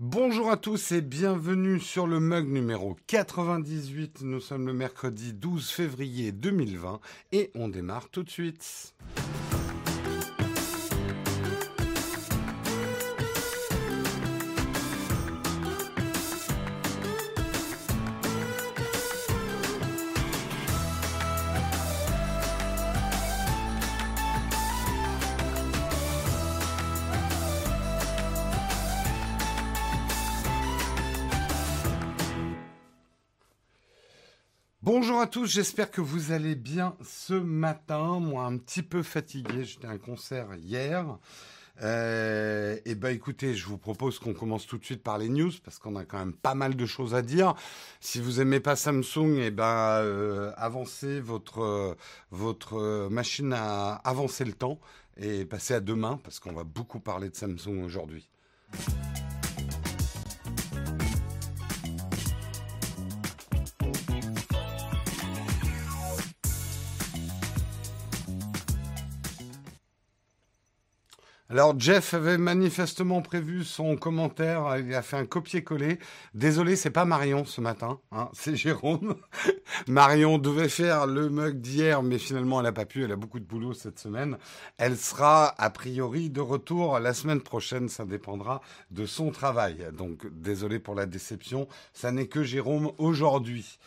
Bonjour à tous et bienvenue sur le mug numéro 98. Nous sommes le mercredi 12 février 2020 et on démarre tout de suite. Bonjour à tous, j'espère que vous allez bien ce matin. Moi, un petit peu fatigué, j'étais à un concert hier. Euh, et ben écoutez, je vous propose qu'on commence tout de suite par les news parce qu'on a quand même pas mal de choses à dire. Si vous aimez pas Samsung, et ben euh, avancez votre votre machine à avancer le temps et passez à demain parce qu'on va beaucoup parler de Samsung aujourd'hui. Alors Jeff avait manifestement prévu son commentaire, il a fait un copier-coller. Désolé, c'est pas Marion ce matin, hein, c'est Jérôme. Marion devait faire le mug d'hier, mais finalement elle n'a pas pu, elle a beaucoup de boulot cette semaine. Elle sera a priori de retour la semaine prochaine, ça dépendra de son travail. Donc désolé pour la déception, ça n'est que Jérôme aujourd'hui.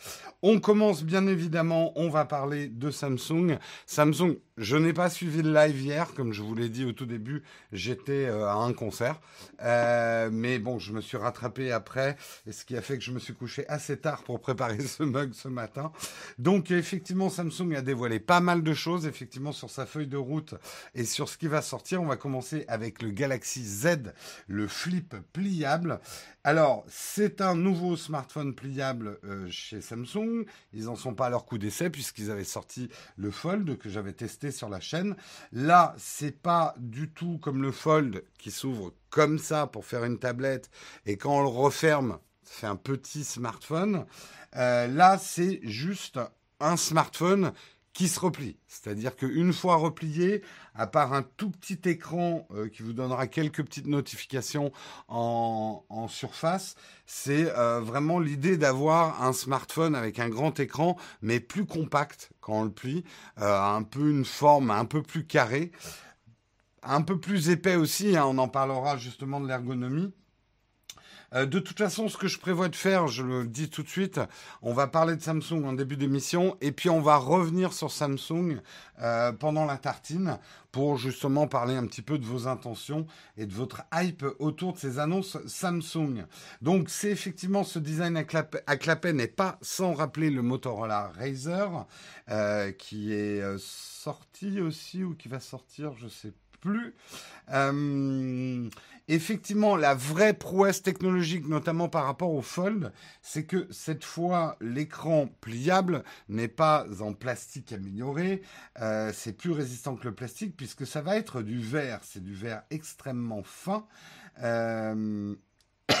On commence bien évidemment, on va parler de Samsung. Samsung, je n'ai pas suivi le live hier, comme je vous l'ai dit au tout début, j'étais euh, à un concert. Euh, mais bon, je me suis rattrapé après, et ce qui a fait que je me suis couché assez tard pour préparer ce mug ce matin. Donc effectivement, Samsung a dévoilé pas mal de choses, effectivement, sur sa feuille de route et sur ce qui va sortir. On va commencer avec le Galaxy Z, le flip pliable. Alors, c'est un nouveau smartphone pliable euh, chez Samsung. Ils n'en sont pas à leur coup d'essai puisqu'ils avaient sorti le Fold que j'avais testé sur la chaîne. Là, c'est pas du tout comme le Fold qui s'ouvre comme ça pour faire une tablette et quand on le referme, fait un petit smartphone. Euh, là, c'est juste un smartphone qui se replie. C'est-à-dire qu'une fois replié, à part un tout petit écran euh, qui vous donnera quelques petites notifications en, surface, c'est euh, vraiment l'idée d'avoir un smartphone avec un grand écran, mais plus compact quand on le plie, euh, un peu une forme un peu plus carrée, un peu plus épais aussi, hein, on en parlera justement de l'ergonomie. Euh, de toute façon, ce que je prévois de faire, je le dis tout de suite, on va parler de Samsung en début d'émission et puis on va revenir sur Samsung euh, pendant la tartine pour justement parler un petit peu de vos intentions et de votre hype autour de ces annonces Samsung. Donc c'est effectivement ce design à, clapet n'est pas sans rappeler le Motorola Razer euh, qui est sorti aussi ou qui va sortir, je sais plus. Effectivement, la vraie prouesse technologique, notamment par rapport au Fold, c'est que cette fois, l'écran pliable n'est pas en plastique amélioré. Euh, c'est plus résistant que le plastique puisque ça va être du verre. C'est du verre extrêmement fin. Euh,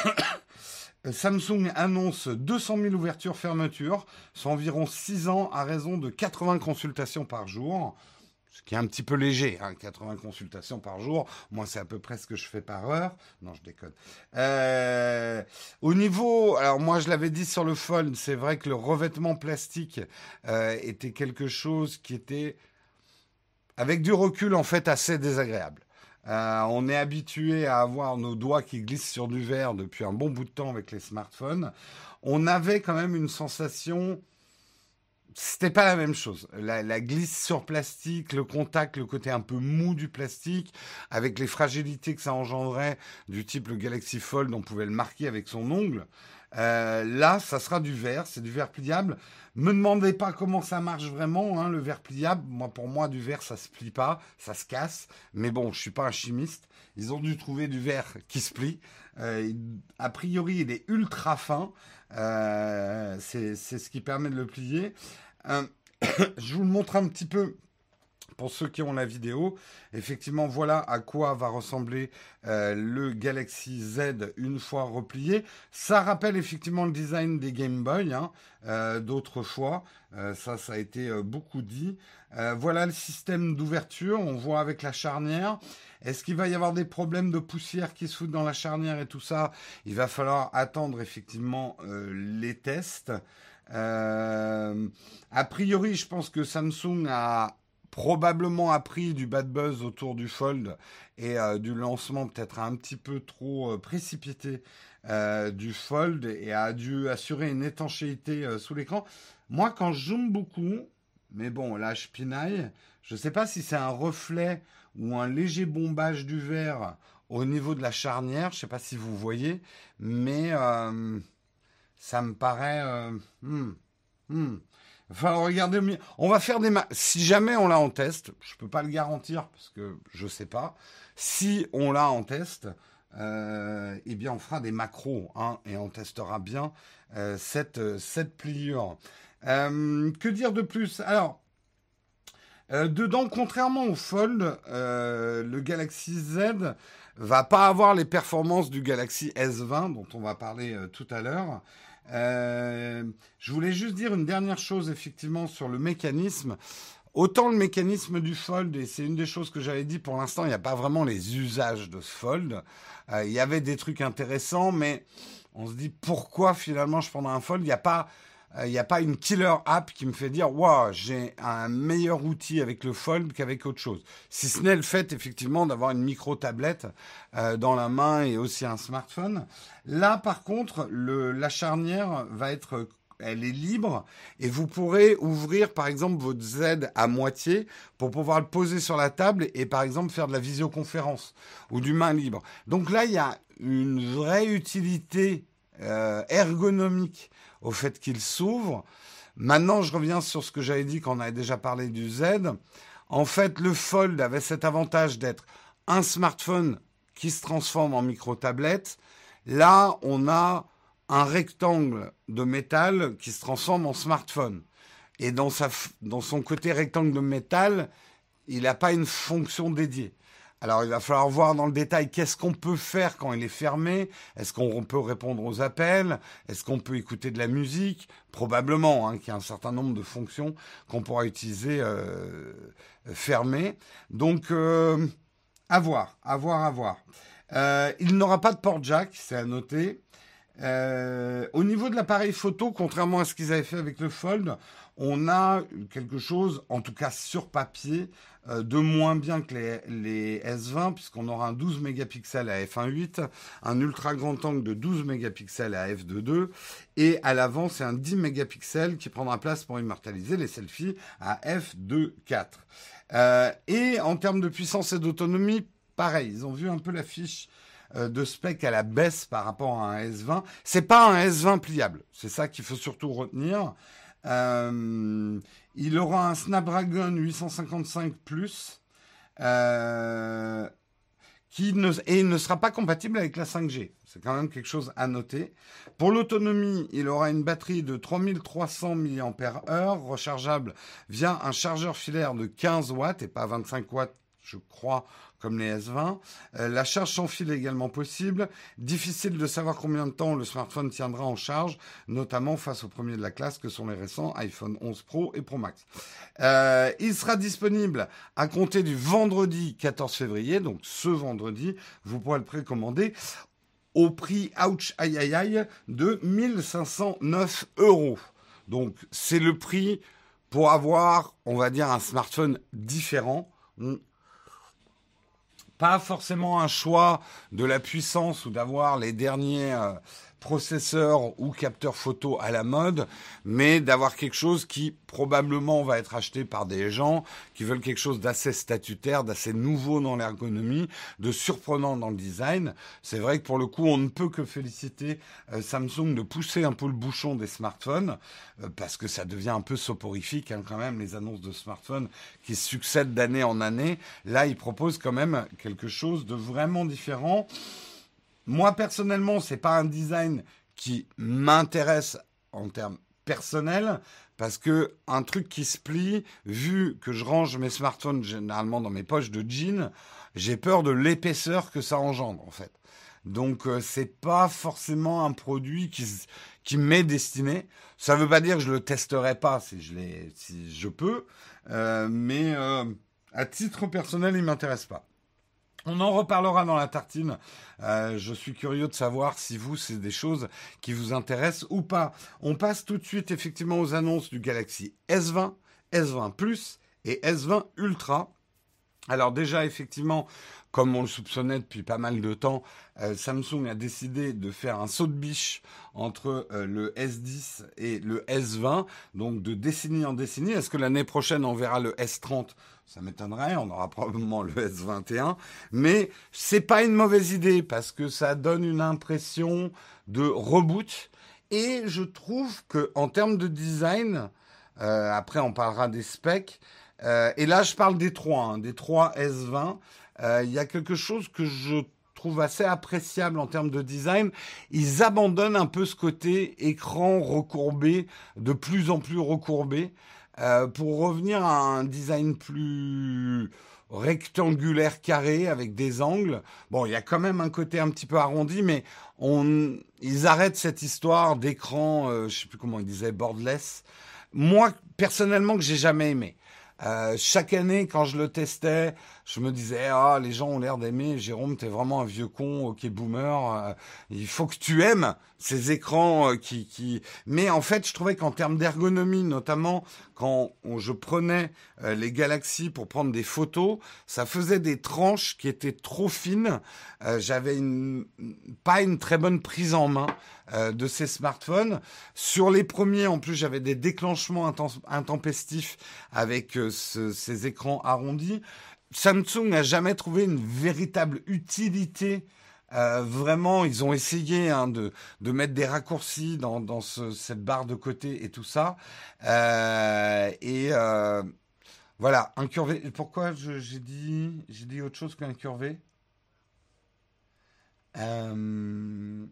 Samsung annonce 200 000 ouvertures-fermetures, c'est environ 6 ans à raison de 80 consultations par jour ce qui est un petit peu léger, 80 hein, consultations par jour. Moi, c'est à peu près ce que je fais par heure. Non, je déconne. Euh, au niveau, alors moi, je l'avais dit sur le Fold, c'est vrai que le revêtement plastique euh, était quelque chose qui était, avec du recul, en fait, assez désagréable. Euh, on est habitué à avoir nos doigts qui glissent sur du verre depuis un bon bout de temps avec les smartphones. On avait quand même une sensation c'était pas la même chose. La, glisse sur plastique, le contact, le côté un peu mou du plastique, avec les fragilités que ça engendrait, du type le Galaxy Fold, on pouvait le marquer avec son ongle. Euh, là, ça sera du verre, c'est du verre pliable. Me demandez pas comment ça marche vraiment, hein, le verre pliable. Moi, pour moi, du verre, ça se plie pas, ça se casse. Mais bon, je suis pas un chimiste. Ils ont dû trouver du verre qui se plie. Euh, a priori, il est ultra fin. Euh, c'est ce qui permet de le plier. Euh, je vous le montre un petit peu pour ceux qui ont la vidéo, effectivement, voilà à quoi va ressembler euh, le Galaxy Z une fois replié. Ça rappelle effectivement le design des Game Boy hein, euh, d'autrefois. Euh, ça, ça a été beaucoup dit. voilà le système d'ouverture. On voit avec la charnière. Est-ce qu'il va y avoir des problèmes de poussière qui se foutent dans la charnière et tout ça? Il va falloir attendre effectivement les tests. a priori, je pense que Samsung a probablement appris du bad buzz autour du Fold et euh, du lancement peut-être un petit peu trop euh, précipité euh, du Fold et a dû assurer une étanchéité sous l'écran. Moi, quand je zoome beaucoup, mais bon, là, je pinaille, je ne sais pas si c'est un reflet ou un léger bombage du verre au niveau de la charnière, je ne sais pas si vous voyez, mais ça me paraît... Hmm, hmm. Enfin, regardez, on va faire des si jamais on l'a en test, je peux pas le garantir parce que je sais pas. Si on l'a en test, euh, eh bien on fera des macros hein, et on testera bien euh, cette cette pliure. Euh, que dire de plus? Alors dedans, contrairement au Fold, le Galaxy Z va pas avoir les performances du Galaxy S20 dont on va parler tout à l'heure. Euh, je voulais juste dire une dernière chose effectivement sur le mécanisme. Autant le mécanisme du fold, et c'est une des choses que j'avais dit pour l'instant, il n'y a pas vraiment les usages de ce fold. Euh, il y avait des trucs intéressants, mais on se dit pourquoi finalement je prendrais un fold? Il n'y a pas il euh, n'y a pas une killer app qui me fait dire waouh, j'ai un meilleur outil avec le Fold qu'avec autre chose. Si ce n'est le fait effectivement d'avoir une micro tablette euh, dans la main et aussi un smartphone. Là, par contre, le, la charnière va être elle est libre et vous pourrez ouvrir par exemple votre Z à moitié pour pouvoir le poser sur la table et par exemple faire de la visioconférence ou du main libre. Donc là, il y a une vraie utilité euh, ergonomique au fait qu'il s'ouvre. Maintenant, je reviens sur ce que j'avais dit quand on avait déjà parlé du Z. En fait, le Fold avait cet avantage d'être un smartphone qui se transforme en micro-tablette. Là, on a un rectangle de métal qui se transforme en smartphone. Et dans, sa, dans son côté rectangle de métal, il n'a pas une fonction dédiée. Alors il va falloir voir dans le détail qu'est-ce qu'on peut faire quand il est fermé. Est-ce qu'on peut répondre aux appels? Est-ce qu'on peut écouter de la musique? Probablement, hein, qu'il y a un certain nombre de fonctions qu'on pourra utiliser euh, fermées. Donc euh, à voir, à voir, à voir. Euh, il n'aura pas de port jack, c'est à noter. au niveau de l'appareil photo, contrairement à ce qu'ils avaient fait avec le Fold, on a quelque chose, en tout cas sur papier, euh, de moins bien que les, S20, puisqu'on aura un 12 mégapixels à f1.8, un ultra grand angle de 12 mégapixels à f2.2, et à l'avant, c'est un 10 mégapixels qui prendra place pour immortaliser les selfies à f2.4. Euh, et en termes de puissance et d'autonomie, pareil, ils ont vu un peu la fiche euh, de spec à la baisse par rapport à un S20. C'est pas un S20 pliable, c'est ça qu'il faut surtout retenir. Euh, il aura un Snapdragon 855 Plus. Euh, qui et il ne sera pas compatible avec la 5G. C'est quand même quelque chose à noter. Pour l'autonomie, il aura une batterie de 3300 mAh, rechargeable via un chargeur filaire de 15 watts et pas 25 watts, je crois, comme les S20. Euh, la charge sans fil est également possible. Difficile de savoir combien de temps le smartphone tiendra en charge, notamment face aux premiers de la classe que sont les récents iPhone 11 Pro et Pro Max. Euh, il sera disponible à compter du vendredi 14 février, donc ce vendredi, vous pourrez le précommander au prix, ouch, aïe aïe de 1509 euros. Donc c'est le prix pour avoir, on va dire, un smartphone différent pas forcément un choix de la puissance ou d'avoir les derniers euh, processeur ou capteur photo à la mode, mais d'avoir quelque chose qui probablement va être acheté par des gens qui veulent quelque chose d'assez statutaire, d'assez nouveau dans l'ergonomie, de surprenant dans le design. C'est vrai que pour le coup, on ne peut que féliciter euh, Samsung de pousser un peu le bouchon des smartphones, euh, parce que ça devient un peu soporifique hein, quand même, les annonces de smartphones qui succèdent d'année en année. Là, ils proposent quand même quelque chose de vraiment différent. Moi, personnellement, c'est pas un design qui m'intéresse en termes personnel parce que un truc qui se plie, vu que je range mes smartphones généralement dans mes poches de jeans, j'ai peur de l'épaisseur que ça engendre en fait. Donc euh, c'est pas forcément un produit qui qui m'est destiné. Ça veut pas dire que je le testerai pas si je si je peux, euh, mais euh, à titre personnel, il m'intéresse pas. On en reparlera dans la tartine. Euh, je suis curieux de savoir si vous, c'est des choses qui vous intéressent ou pas. On passe tout de suite effectivement aux annonces du Galaxy S20, S20 Plus et S20 Ultra. Alors déjà, effectivement, comme on le soupçonnait depuis pas mal de temps, euh, Samsung a décidé de faire un saut de biche entre euh, le S10 et le S20, donc de décennie en décennie. Est-ce que l'année prochaine on verra le S30 Ça m'étonnerait, on aura probablement le S21, mais c'est pas une mauvaise idée parce que ça donne une impression de reboot et je trouve que en termes de design, euh, après on parlera des specs. Euh, et là, je parle des trois, hein, des trois S20. Euh, il y a quelque chose que je trouve assez appréciable en termes de design. Ils abandonnent un peu ce côté écran recourbé, de plus en plus recourbé, euh, pour revenir à un design plus rectangulaire carré avec des angles. Bon, il y a quand même un côté un petit peu arrondi, mais ils arrêtent cette histoire d'écran, euh, je sais plus comment ils disaient, borderless. Moi, personnellement, que j'ai jamais aimé. Euh, chaque année, quand je le testais, je me disais ah les gens ont l'air d'aimer. Jérôme, t'es vraiment un vieux con, ok boomer. Euh, il faut que tu aimes ces écrans euh, qui, qui. Mais en fait, je trouvais qu'en termes d'ergonomie, notamment quand je prenais les Galaxies pour prendre des photos, ça faisait des tranches qui étaient trop fines. J'avais une pas une très bonne prise en main de ces smartphones. Sur les premiers, en plus, j'avais des déclenchements intempestifs avec ces écrans arrondis. Samsung n'a jamais trouvé une véritable utilité. Euh, vraiment, ils ont essayé hein, de, mettre des raccourcis dans, dans ce, cette barre de côté et tout ça. Euh, et euh, voilà, incurvé. Pourquoi j'ai dit, dit autre chose qu'incurvé euh,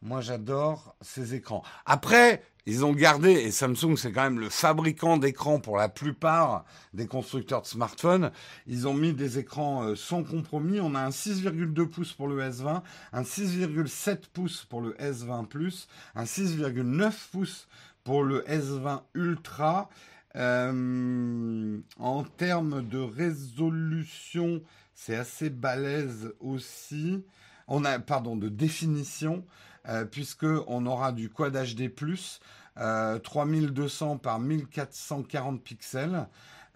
Moi, j'adore ces écrans. Après, ils ont gardé, et Samsung c'est quand même le fabricant d'écrans pour la plupart des constructeurs de smartphones, ils ont mis des écrans euh, sans compromis. On a un 6,2 pouces pour le S20, un 6,7 pouces pour le S20 Plus, un 6,9 pouces pour le S20 Ultra. Euh, en termes de résolution, c'est assez balèze aussi. On a, pardon, de définition, euh, puisque on aura du Quad HD+, 3200 euh, par 1440 pixels.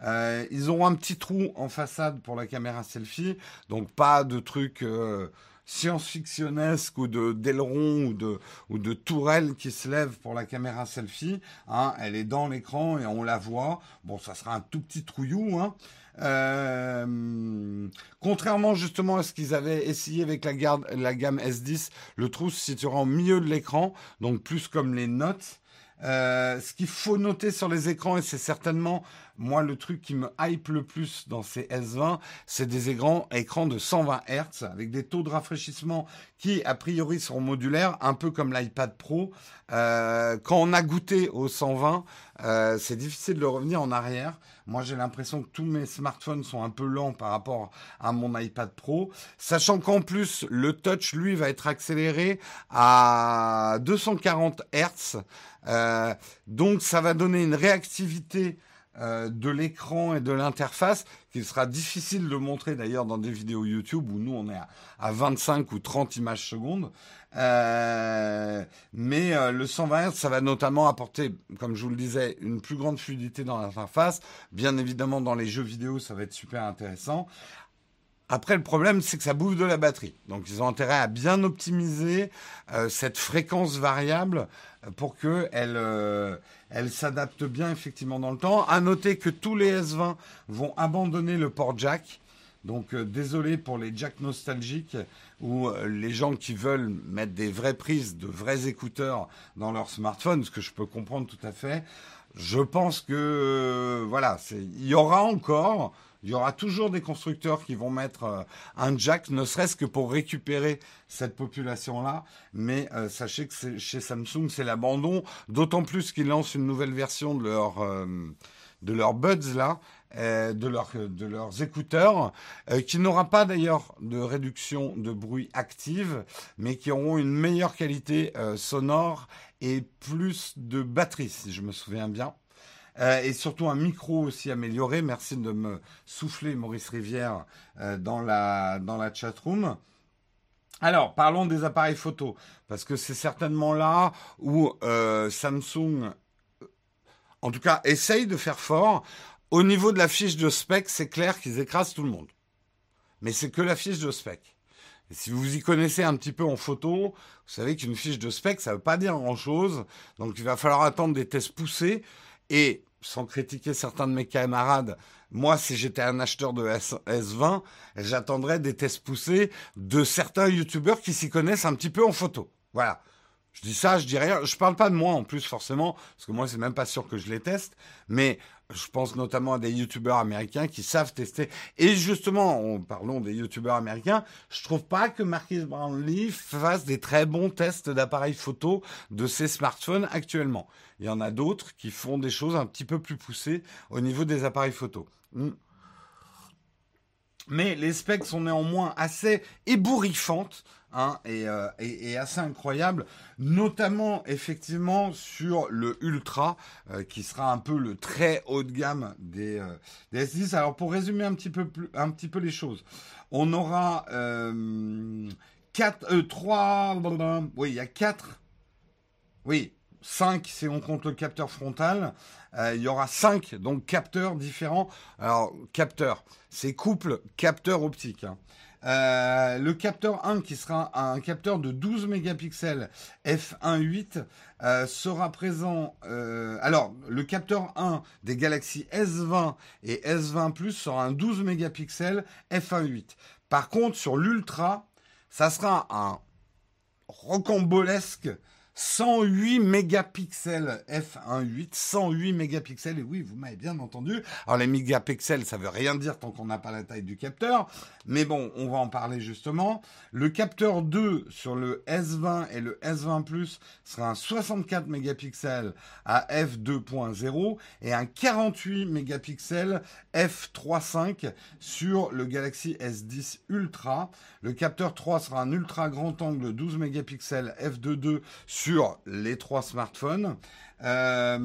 Euh, ils auront un petit trou en façade pour la caméra selfie, donc pas de truc euh, science-fictionnesque ou de d'aileron ou de ou de tourelle qui se lève pour la caméra selfie. Hein. elle est dans l'écran et on la voit. Bon, ça sera un tout petit trouillou. Hein. Contrairement justement à ce qu'ils avaient essayé avec la gamme S10, le trou se situera au milieu de l'écran, donc plus comme les notes. Euh, ce qu'il faut noter sur les écrans, et c'est certainement moi le truc qui me hype le plus dans ces S20, c'est des écrans, de 120 Hz avec des taux de rafraîchissement qui a priori seront modulaires, un peu comme l'iPad Pro. Euh, quand on a goûté au 120, euh, c'est difficile de revenir en arrière. Moi, j'ai l'impression que tous mes smartphones sont un peu lents par rapport à mon iPad Pro, sachant qu'en plus, le touch, lui, va être accéléré à 240 Hz. Euh, donc, ça va donner une réactivité euh, de l'écran et de l'interface qu'il sera difficile de montrer d'ailleurs dans des vidéos YouTube où nous on est à, 25 ou 30 images secondes. Euh, mais euh, le 120 Hz, ça va notamment apporter, comme je vous le disais, une plus grande fluidité dans l'interface. Bien évidemment, dans les jeux vidéo, ça va être super intéressant. Après, le problème, c'est que ça bouffe de la batterie. Donc, ils ont intérêt à bien optimiser cette fréquence variable pour que elle, elle s'adapte bien effectivement dans le temps. À noter que tous les S20 vont abandonner le port jack. Donc euh, désolé pour les jacks nostalgiques ou euh, les gens qui veulent mettre des vraies prises, de vrais écouteurs dans leur smartphone, ce que je peux comprendre tout à fait. je pense que euh, voilà, il y aura encore, il y aura toujours des constructeurs qui vont mettre euh, un jack, ne serait-ce que pour récupérer cette population-là. Mais euh, sachez que chez Samsung, c'est l'abandon, d'autant plus qu'ils lancent une nouvelle version de leur de leurs buds là, de, de leurs écouteurs, qui n'aura pas d'ailleurs de réduction de bruit active, mais qui auront une meilleure qualité sonore et plus de batterie, si je me souviens bien. Euh, et surtout un micro aussi amélioré. Merci de me souffler, Maurice Rivière, euh, dans la, dans la chatroom. Alors, parlons des appareils photo, parce que c'est certainement là où euh, Samsung, en tout cas, essaye de faire fort. Au niveau de la fiche de spec, c'est clair qu'ils écrasent tout le monde. Mais c'est que la fiche de spec si vous y connaissez un petit peu en photo, vous savez qu'une fiche de spec, ça ne veut pas dire grand-chose. Donc il va falloir attendre des tests poussés. Et sans critiquer certains de mes camarades, moi, si j'étais un acheteur de S 20 j'attendrais des tests poussés de certains youtubeurs qui s'y connaissent un petit peu en photo. Voilà. Je dis ça, je dis rien. Je parle pas de moi en plus forcément, parce que moi c'est même pas sûr que je les teste. Mais je pense notamment à des youtubeurs américains qui savent tester. Et justement, en parlons des youtubeurs américains, je trouve pas que Marquis Brownlee fasse des très bons tests d'appareils photo de ses smartphones actuellement. Il y en a d'autres qui font des choses un petit peu plus poussées au niveau des appareils photo. Hmm. Mais les specs sont néanmoins assez ébouriffantes Hein, euh, et, assez incroyable, notamment effectivement sur le Ultra, euh, qui sera un peu le très haut de gamme des, euh, S10. Alors pour résumer un petit peu plus, un petit peu les choses, on aura quatre, trois, oui, il y a quatre, oui, 5 si on compte le capteur frontal. il y aura 5 donc capteurs différents. Alors capteur, c'est couple capteur optique. Hein. Euh, le capteur 1 qui sera un capteur de 12 mégapixels f1.8 euh, sera présent. Euh, alors, le capteur 1 des Galaxy S20 et S20 Plus sera un 12 mégapixels f1.8. Par contre, sur l'Ultra, ça sera un rocambolesque 108 mégapixels f1.8, 108 mégapixels, et oui, vous m'avez bien entendu. Alors les mégapixels, ça veut rien dire tant qu'on n'a pas la taille du capteur, mais bon, on va en parler justement. Le capteur 2 sur le S20 et le S20 Plus sera un 64 mégapixels à f2.0 et un 48 mégapixels f3.5 sur le Galaxy S10 Ultra. Le capteur 3 sera un ultra grand angle 12 mégapixels f2.2 sur les trois smartphones. Euh,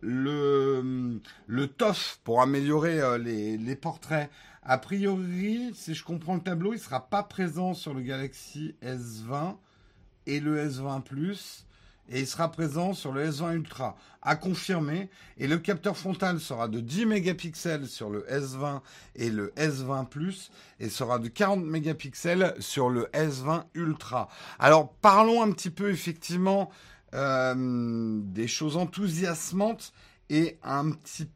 le, le TOF pour améliorer euh, les, les, portraits. A priori, si je comprends le tableau, il ne sera pas présent sur le Galaxy S20 et le S20 Plus et il sera présent sur le S20 Ultra à confirmer et le capteur frontal sera de 10 mégapixels sur le S20 et le S20 Plus et sera de 40 mégapixels sur le S20 Ultra. Alors parlons un petit peu effectivement euh, des choses enthousiasmantes et un petit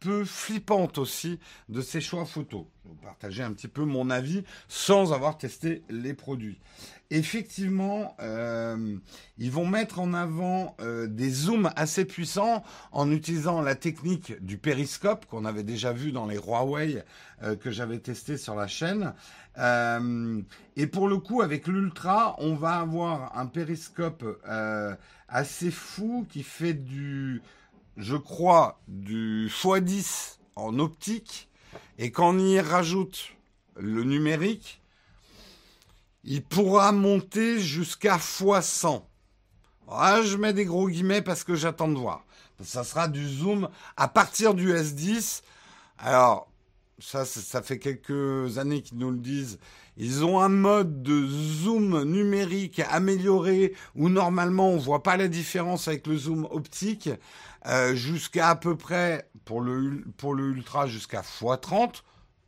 peu flippantes aussi de ces choix photos. Je vais vous partager un petit peu mon avis sans avoir testé les produits effectivement, euh, ils vont mettre en avant euh, des zooms assez puissants en utilisant la technique du périscope qu'on avait déjà vu dans les Huawei euh, que j'avais testé sur la chaîne. et pour le coup, avec l'Ultra, on va avoir un périscope assez fou qui fait du, je crois, du x10 en optique. Et quand on y rajoute le numérique, il pourra monter jusqu'à x100. Ah, je mets des gros guillemets parce que j'attends de voir. Ça sera du zoom à partir du S10. Alors, ça, ça fait quelques années qu'ils nous le disent. Ils ont un mode de zoom numérique amélioré où normalement on voit pas la différence avec le zoom optique euh, jusqu'à à peu près pour le pour le ultra jusqu'à x30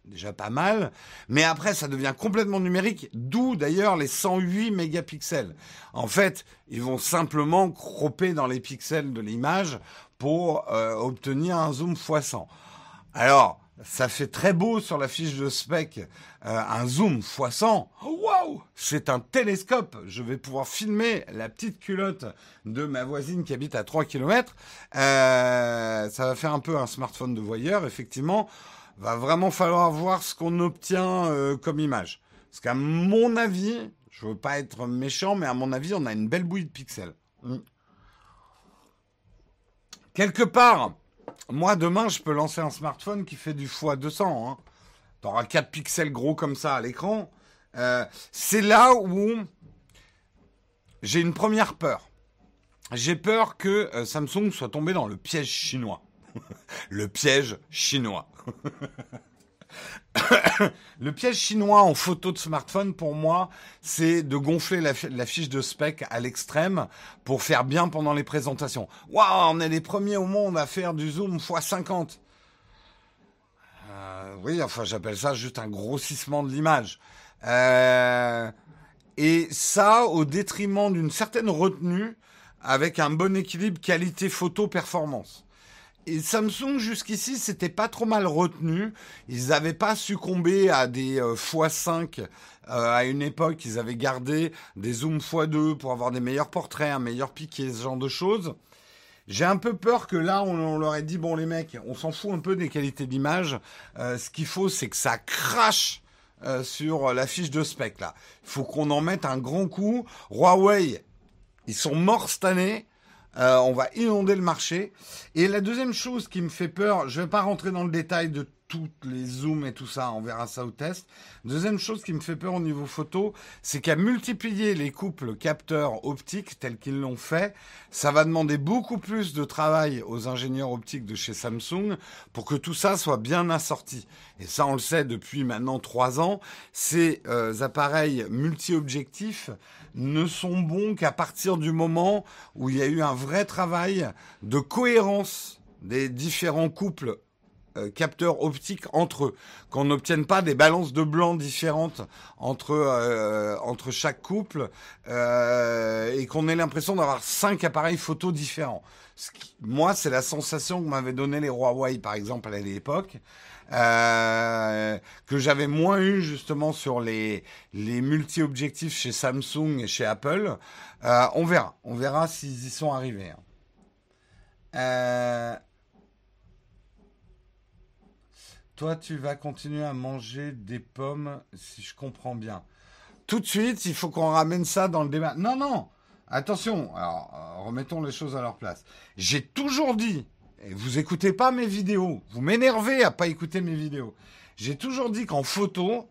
déjà pas mal, mais après ça devient complètement numérique, d'où d'ailleurs les 108 mégapixels. En fait, ils vont simplement cropper dans les pixels de l'image pour euh, obtenir un zoom x100. Alors, ça fait très beau sur la fiche de spec, euh, un zoom x100. Waouh C'est un télescope. Je vais pouvoir filmer la petite culotte de ma voisine qui habite à 3 km. Euh, ça va faire un peu un smartphone de voyeur, effectivement. Va vraiment falloir voir ce qu'on obtient euh, comme image. Parce qu'à mon avis, je veux pas être méchant, mais à mon avis, on a une belle bouille de pixels. Mm. Quelque part, moi, demain, je peux lancer un smartphone qui fait du x200. Hein. Tu auras 4 pixels gros comme ça à l'écran. Euh, c'est là où j'ai une première peur. J'ai peur que euh, Samsung soit tombé dans le piège chinois. le piège chinois. le piège chinois en photo de smartphone, pour moi, c'est de gonfler la, fiche de spec à l'extrême pour faire bien pendant les présentations. Waouh, on est les premiers au monde à faire du zoom x50. Euh, oui, enfin, j'appelle ça juste un grossissement de l'image. Euh, et ça, au détriment d'une certaine retenue, avec un bon équilibre qualité photo-performance et Samsung jusqu'ici c'était pas trop mal retenu. Ils n'avaient pas succombé à des euh, x5 euh, à une époque. Ils avaient gardé des zooms x2 pour avoir des meilleurs portraits, un meilleur piqué, ce genre de choses. J'ai un peu peur que là on, leur ait dit bon les mecs, on s'en fout un peu des qualités d'image. Euh, ce qu'il faut c'est que ça crache sur la fiche de spec là. Il faut qu'on en mette un grand coup. Huawei, ils sont morts cette année. Euh, on va inonder le marché. Et la deuxième chose qui me fait peur, je ne vais pas rentrer dans le détail de toutes les zooms et tout ça, on verra ça au test. Deuxième chose qui me fait peur au niveau photo, c'est qu'à multiplier les couples capteurs optiques tels qu'ils l'ont fait, ça va demander beaucoup plus de travail aux ingénieurs optiques de chez Samsung pour que tout ça soit bien assorti. Et ça, on le sait depuis maintenant trois ans, ces euh, appareils multi-objectifs ne sont bons qu'à partir du moment où il y a eu un vrai travail de cohérence des différents couples capteurs optiques entre eux, qu'on n'obtienne pas des balances de blanc différentes entre euh, entre chaque couple euh, et qu'on ait l'impression d'avoir cinq appareils photo différents. moi, c'est la sensation que m'avaient donné les Huawei, par exemple, à l'époque. que j'avais moins eu justement sur les, les multi-objectifs chez Samsung et chez Apple. on verra, on verra s'ils y sont arrivés. Hein. Toi, tu vas continuer à manger des pommes, si je comprends bien. Tout de suite, il faut qu'on ramène ça dans le débat. Non, non. Attention. Euh, remettons les choses à leur place. J'ai toujours dit, et vous écoutez pas mes vidéos, vous m'énervez à pas écouter mes vidéos. J'ai toujours dit qu'en photo,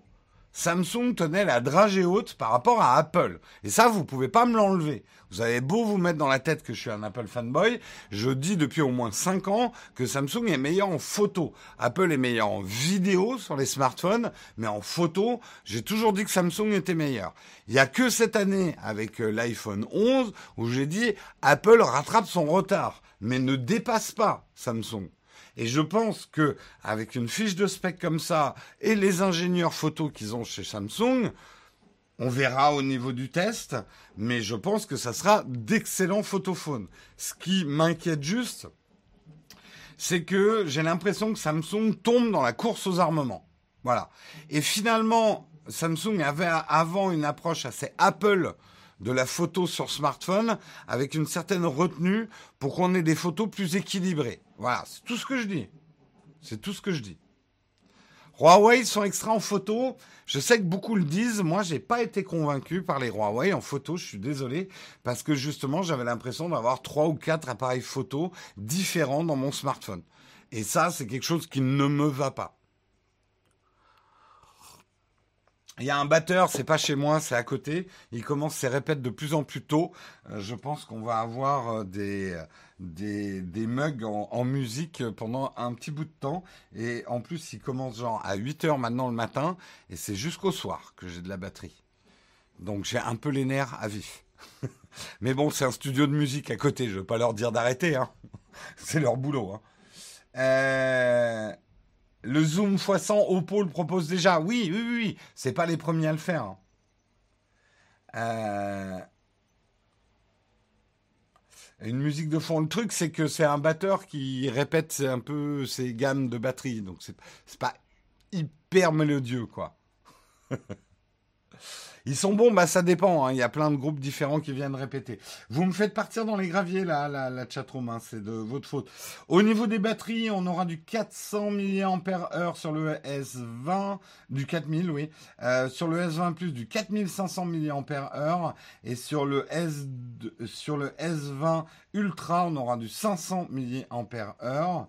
Samsung tenait la dragée haute par rapport à Apple. Et ça, vous pouvez pas me l'enlever. Vous avez beau vous mettre dans la tête que je suis un Apple fanboy, je dis depuis au moins 5 ans que Samsung est meilleur en photo. Apple est meilleur en vidéo sur les smartphones, mais en photo, j'ai toujours dit que Samsung était meilleur. Il y a que cette année avec euh, l'iPhone 11 où j'ai dit Apple rattrape son retard, mais ne dépasse pas Samsung. Et je pense que avec une fiche de spec comme ça et les ingénieurs photo qu'ils ont chez Samsung, on verra au niveau du test, mais je pense que ça sera d'excellents photophones. Ce qui m'inquiète juste, c'est que j'ai l'impression que Samsung tombe dans la course aux armements. Voilà. Et finalement, Samsung avait avant une approche assez Apple de la photo sur smartphone avec une certaine retenue pour qu'on ait des photos plus équilibrées. Voilà, c'est tout ce que je dis. C'est tout ce que je dis. Huawei sont extra en photo. Je sais que beaucoup le disent. Moi, j'ai pas été convaincu par les Huawei en photo. Je suis désolé parce que justement, j'avais l'impression d'avoir trois ou quatre appareils photo différents dans mon smartphone. Et ça, c'est quelque chose qui ne me va pas. Il y a un batteur, c'est pas chez moi, c'est à côté. Il commence ses répètes de plus en plus tôt. Euh, je pense qu'on va avoir euh, des, des, mugs en, musique pendant un petit bout de temps. Et en plus, il commence genre à 8 heures maintenant le matin. Et c'est jusqu'au soir que j'ai de la batterie. Donc j'ai un peu les nerfs à vif. Mais bon, c'est un studio de musique à côté. Je veux pas leur dire d'arrêter. Hein. c'est leur boulot. Hein. Euh... Le zoom x100 Oppo le propose déjà. Oui, oui, oui. C'est pas les premiers à le faire. Hein. Euh, une musique de fond. Le truc, c'est que c'est un batteur qui répète un peu ses gammes de batterie. Donc, c'est, pas hyper mélodieux, quoi. Ils sont bons, bah ça dépend. Hein. Il y a plein de groupes différents qui viennent répéter. Vous me faites partir dans les graviers là, la, la chatroom, hein. c'est de votre faute. Au niveau des batteries, on aura du 400 mAh sur le S20, du 4000, oui. Euh, sur le S20 Plus, du 4500 mAh et sur le S sur le S20 Ultra, on aura du 500 mAh.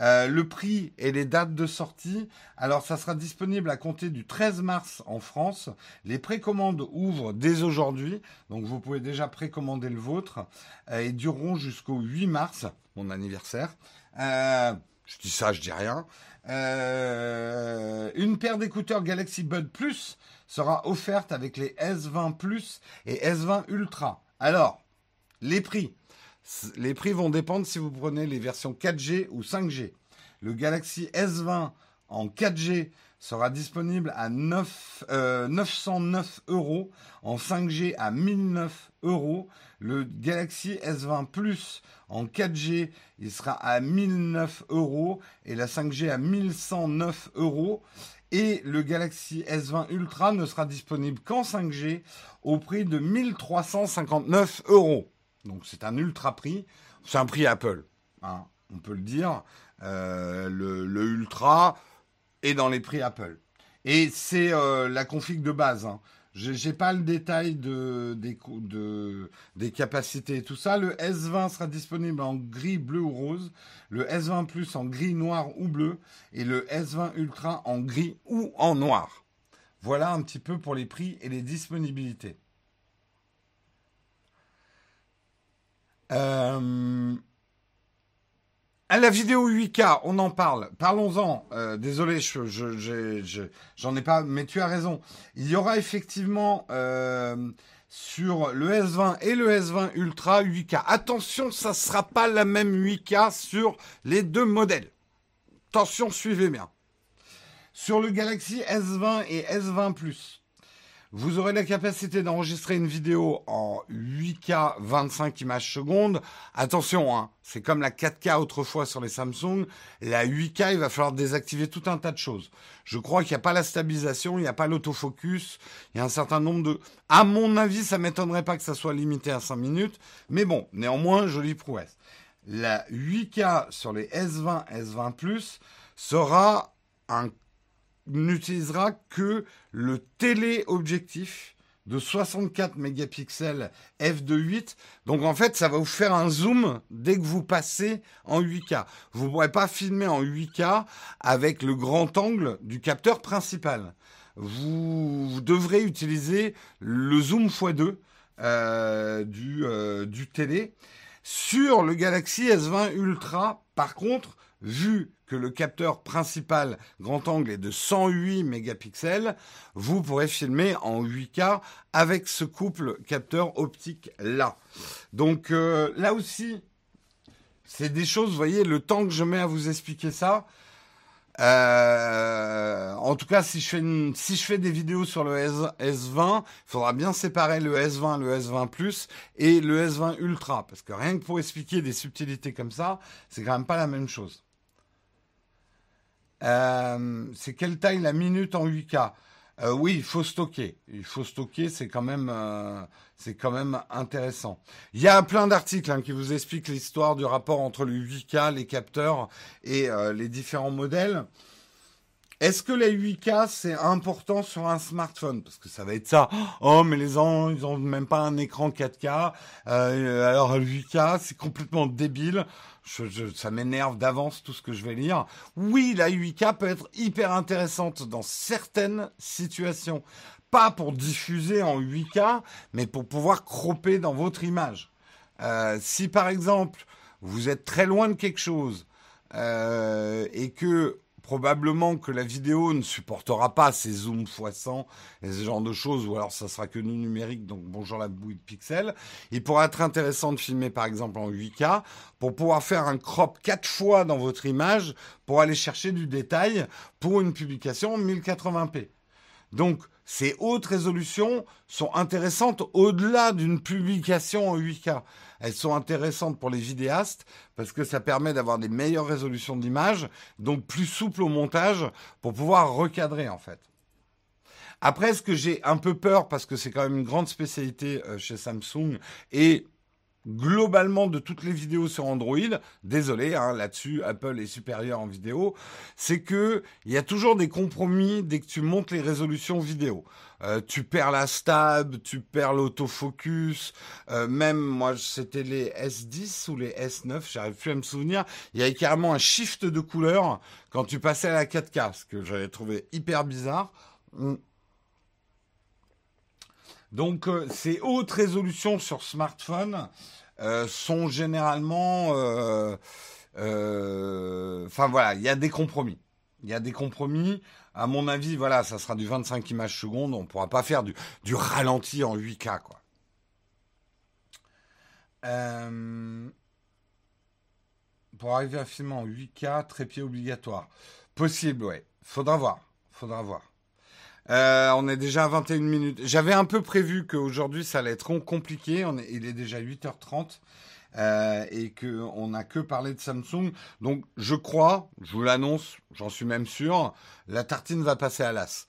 Euh, le prix et les dates de sortie. Alors, ça sera disponible à compter du 13 mars en France. Les précommandes ouvrent dès aujourd'hui, donc vous pouvez déjà précommander le vôtre euh, et dureront jusqu'au 8 mars, mon anniversaire. Euh, je dis ça, je dis rien. une paire d'écouteurs Galaxy Bud Plus sera offerte avec les S20 Plus et S20 Ultra. Alors, les prix. Les prix vont dépendre si vous prenez les versions 4G ou 5G. Le Galaxy S20 en 4G sera disponible à 9, 909 euh, euros, en 5G à 1009 euros. Le Galaxy S20 Plus en 4G, il sera à 1009 euros et la 5G à 1109 euros. Et le Galaxy S20 Ultra ne sera disponible qu'en 5G au prix de 1359 euros. Donc c'est un ultra prix. C'est un prix Apple, hein, on peut le dire. Euh, le, Ultra est dans les prix Apple. Et c'est euh, la config de base. Hein. Je n'ai pas le détail de, des, de, des capacités et tout ça. Le S20 sera disponible en gris, bleu ou rose. Le S20 Plus en gris, noir ou bleu. Et le S20 Ultra en gris ou en noir. Voilà un petit peu pour les prix et les disponibilités. Euh, à la vidéo 8K, on en parle. Parlons-en. Euh, désolé, je, je, j'en ai pas, mais tu as raison. Il y aura effectivement euh, sur le S20 et le S20 Ultra 8K. Attention, ça sera pas la même 8K sur les deux modèles. Attention, suivez bien. Sur le Galaxy S20 et S20 Plus, vous aurez la capacité d'enregistrer une vidéo en 8K 25 images secondes. Attention, hein, c'est comme la 4K autrefois sur les Samsung. La 8K, il va falloir désactiver tout un tas de choses. Je crois qu'il n'y a pas la stabilisation, il n'y a pas l'autofocus, il y a un certain nombre de... À mon avis, ça m'étonnerait pas que ça soit limité à 5 minutes. Mais bon, néanmoins, jolie prouesse. La 8K sur les S20, S20 Plus sera un n'utilisera que le téléobjectif de 64 mégapixels f2.8. Donc en fait, ça va vous faire un zoom dès que vous passez en 8K. Vous ne pourrez pas filmer en 8K avec le grand angle du capteur principal. Vous, devrez utiliser le zoom x2 euh, du, euh, du télé. Sur le Galaxy S20 Ultra, par contre, vu que le capteur principal grand angle est de 108 mégapixels, vous pourrez filmer en 8K avec ce couple capteur optique là. Donc euh, là aussi, c'est des choses, vous voyez, le temps que je mets à vous expliquer ça. Euh, en tout cas, si je, fais si je fais des vidéos sur le S, 20 il faudra bien séparer le S20, le S20 Plus et le S20 Ultra. Parce que rien que pour expliquer des subtilités comme ça, c'est quand même pas la même chose. Euh, c'est quelle taille la minute en 8K euh, Oui, il faut stocker. Il faut stocker, c'est quand même, euh, c'est quand même intéressant. Il y a plein d'articles hein, qui vous expliquent l'histoire du rapport entre le 8K, les capteurs et les différents modèles. Est-ce que les 8K c'est important sur un smartphone? Parce que ça va être ça. Oh, mais les gens, ils ont même pas un écran 4K. alors le 8K, c'est complètement débile ça m'énerve d'avance tout ce que je vais lire. Oui, la 8K peut être hyper intéressante dans certaines situations. Pas pour diffuser en 8K, mais pour pouvoir cropper dans votre image. Euh, si par exemple, vous êtes très loin de quelque chose euh, et que probablement que la vidéo ne supportera pas ces zooms x100 et ce genre de choses, ou alors ça sera que nu numérique, donc bonjour la bouille de pixels. Il pourrait être intéressant de filmer par exemple en 8K pour pouvoir faire un crop quatre fois dans votre image pour aller chercher du détail pour une publication en 1080p. Donc, ces hautes résolutions sont intéressantes au-delà d'une publication en 8K. Elles sont intéressantes pour les vidéastes parce que ça permet d'avoir des meilleures résolutions d'image, donc plus souple au montage pour pouvoir recadrer en fait. Après, ce que j'ai un peu peur, parce que c'est quand même une grande spécialité euh, chez Samsung, et globalement de toutes les vidéos sur Android, désolé, hein, là-dessus Apple est supérieur en vidéo, c'est que il y a toujours des compromis dès que tu montes les résolutions vidéo. Euh, tu perds la stab, tu perds l'autofocus, euh, même moi c'était les S10 ou les S9, j'arrive plus à me souvenir, il y avait carrément un shift de couleur quand tu passais à la 4K, ce que j'avais trouvé hyper bizarre. Donc euh, ces hautes résolutions sur smartphone euh, sont généralement... Euh, enfin voilà, il y a des compromis. Il y a des compromis. À mon avis, voilà, ça sera du 25 images secondes. On ne pourra pas faire du, du, ralenti en 8K, quoi. pour arriver à filmer en 8K, trépied obligatoire. Possible, ouais. Faudra voir. Faudra voir. Euh, on est déjà à 21 minutes. J'avais un peu prévu qu'aujourd'hui ça allait être compliqué. Il est déjà 8h30 euh, et qu'on n'a que parlé de Samsung. Donc je crois, je vous l'annonce, j'en suis même sûr, la tartine va passer à l'as.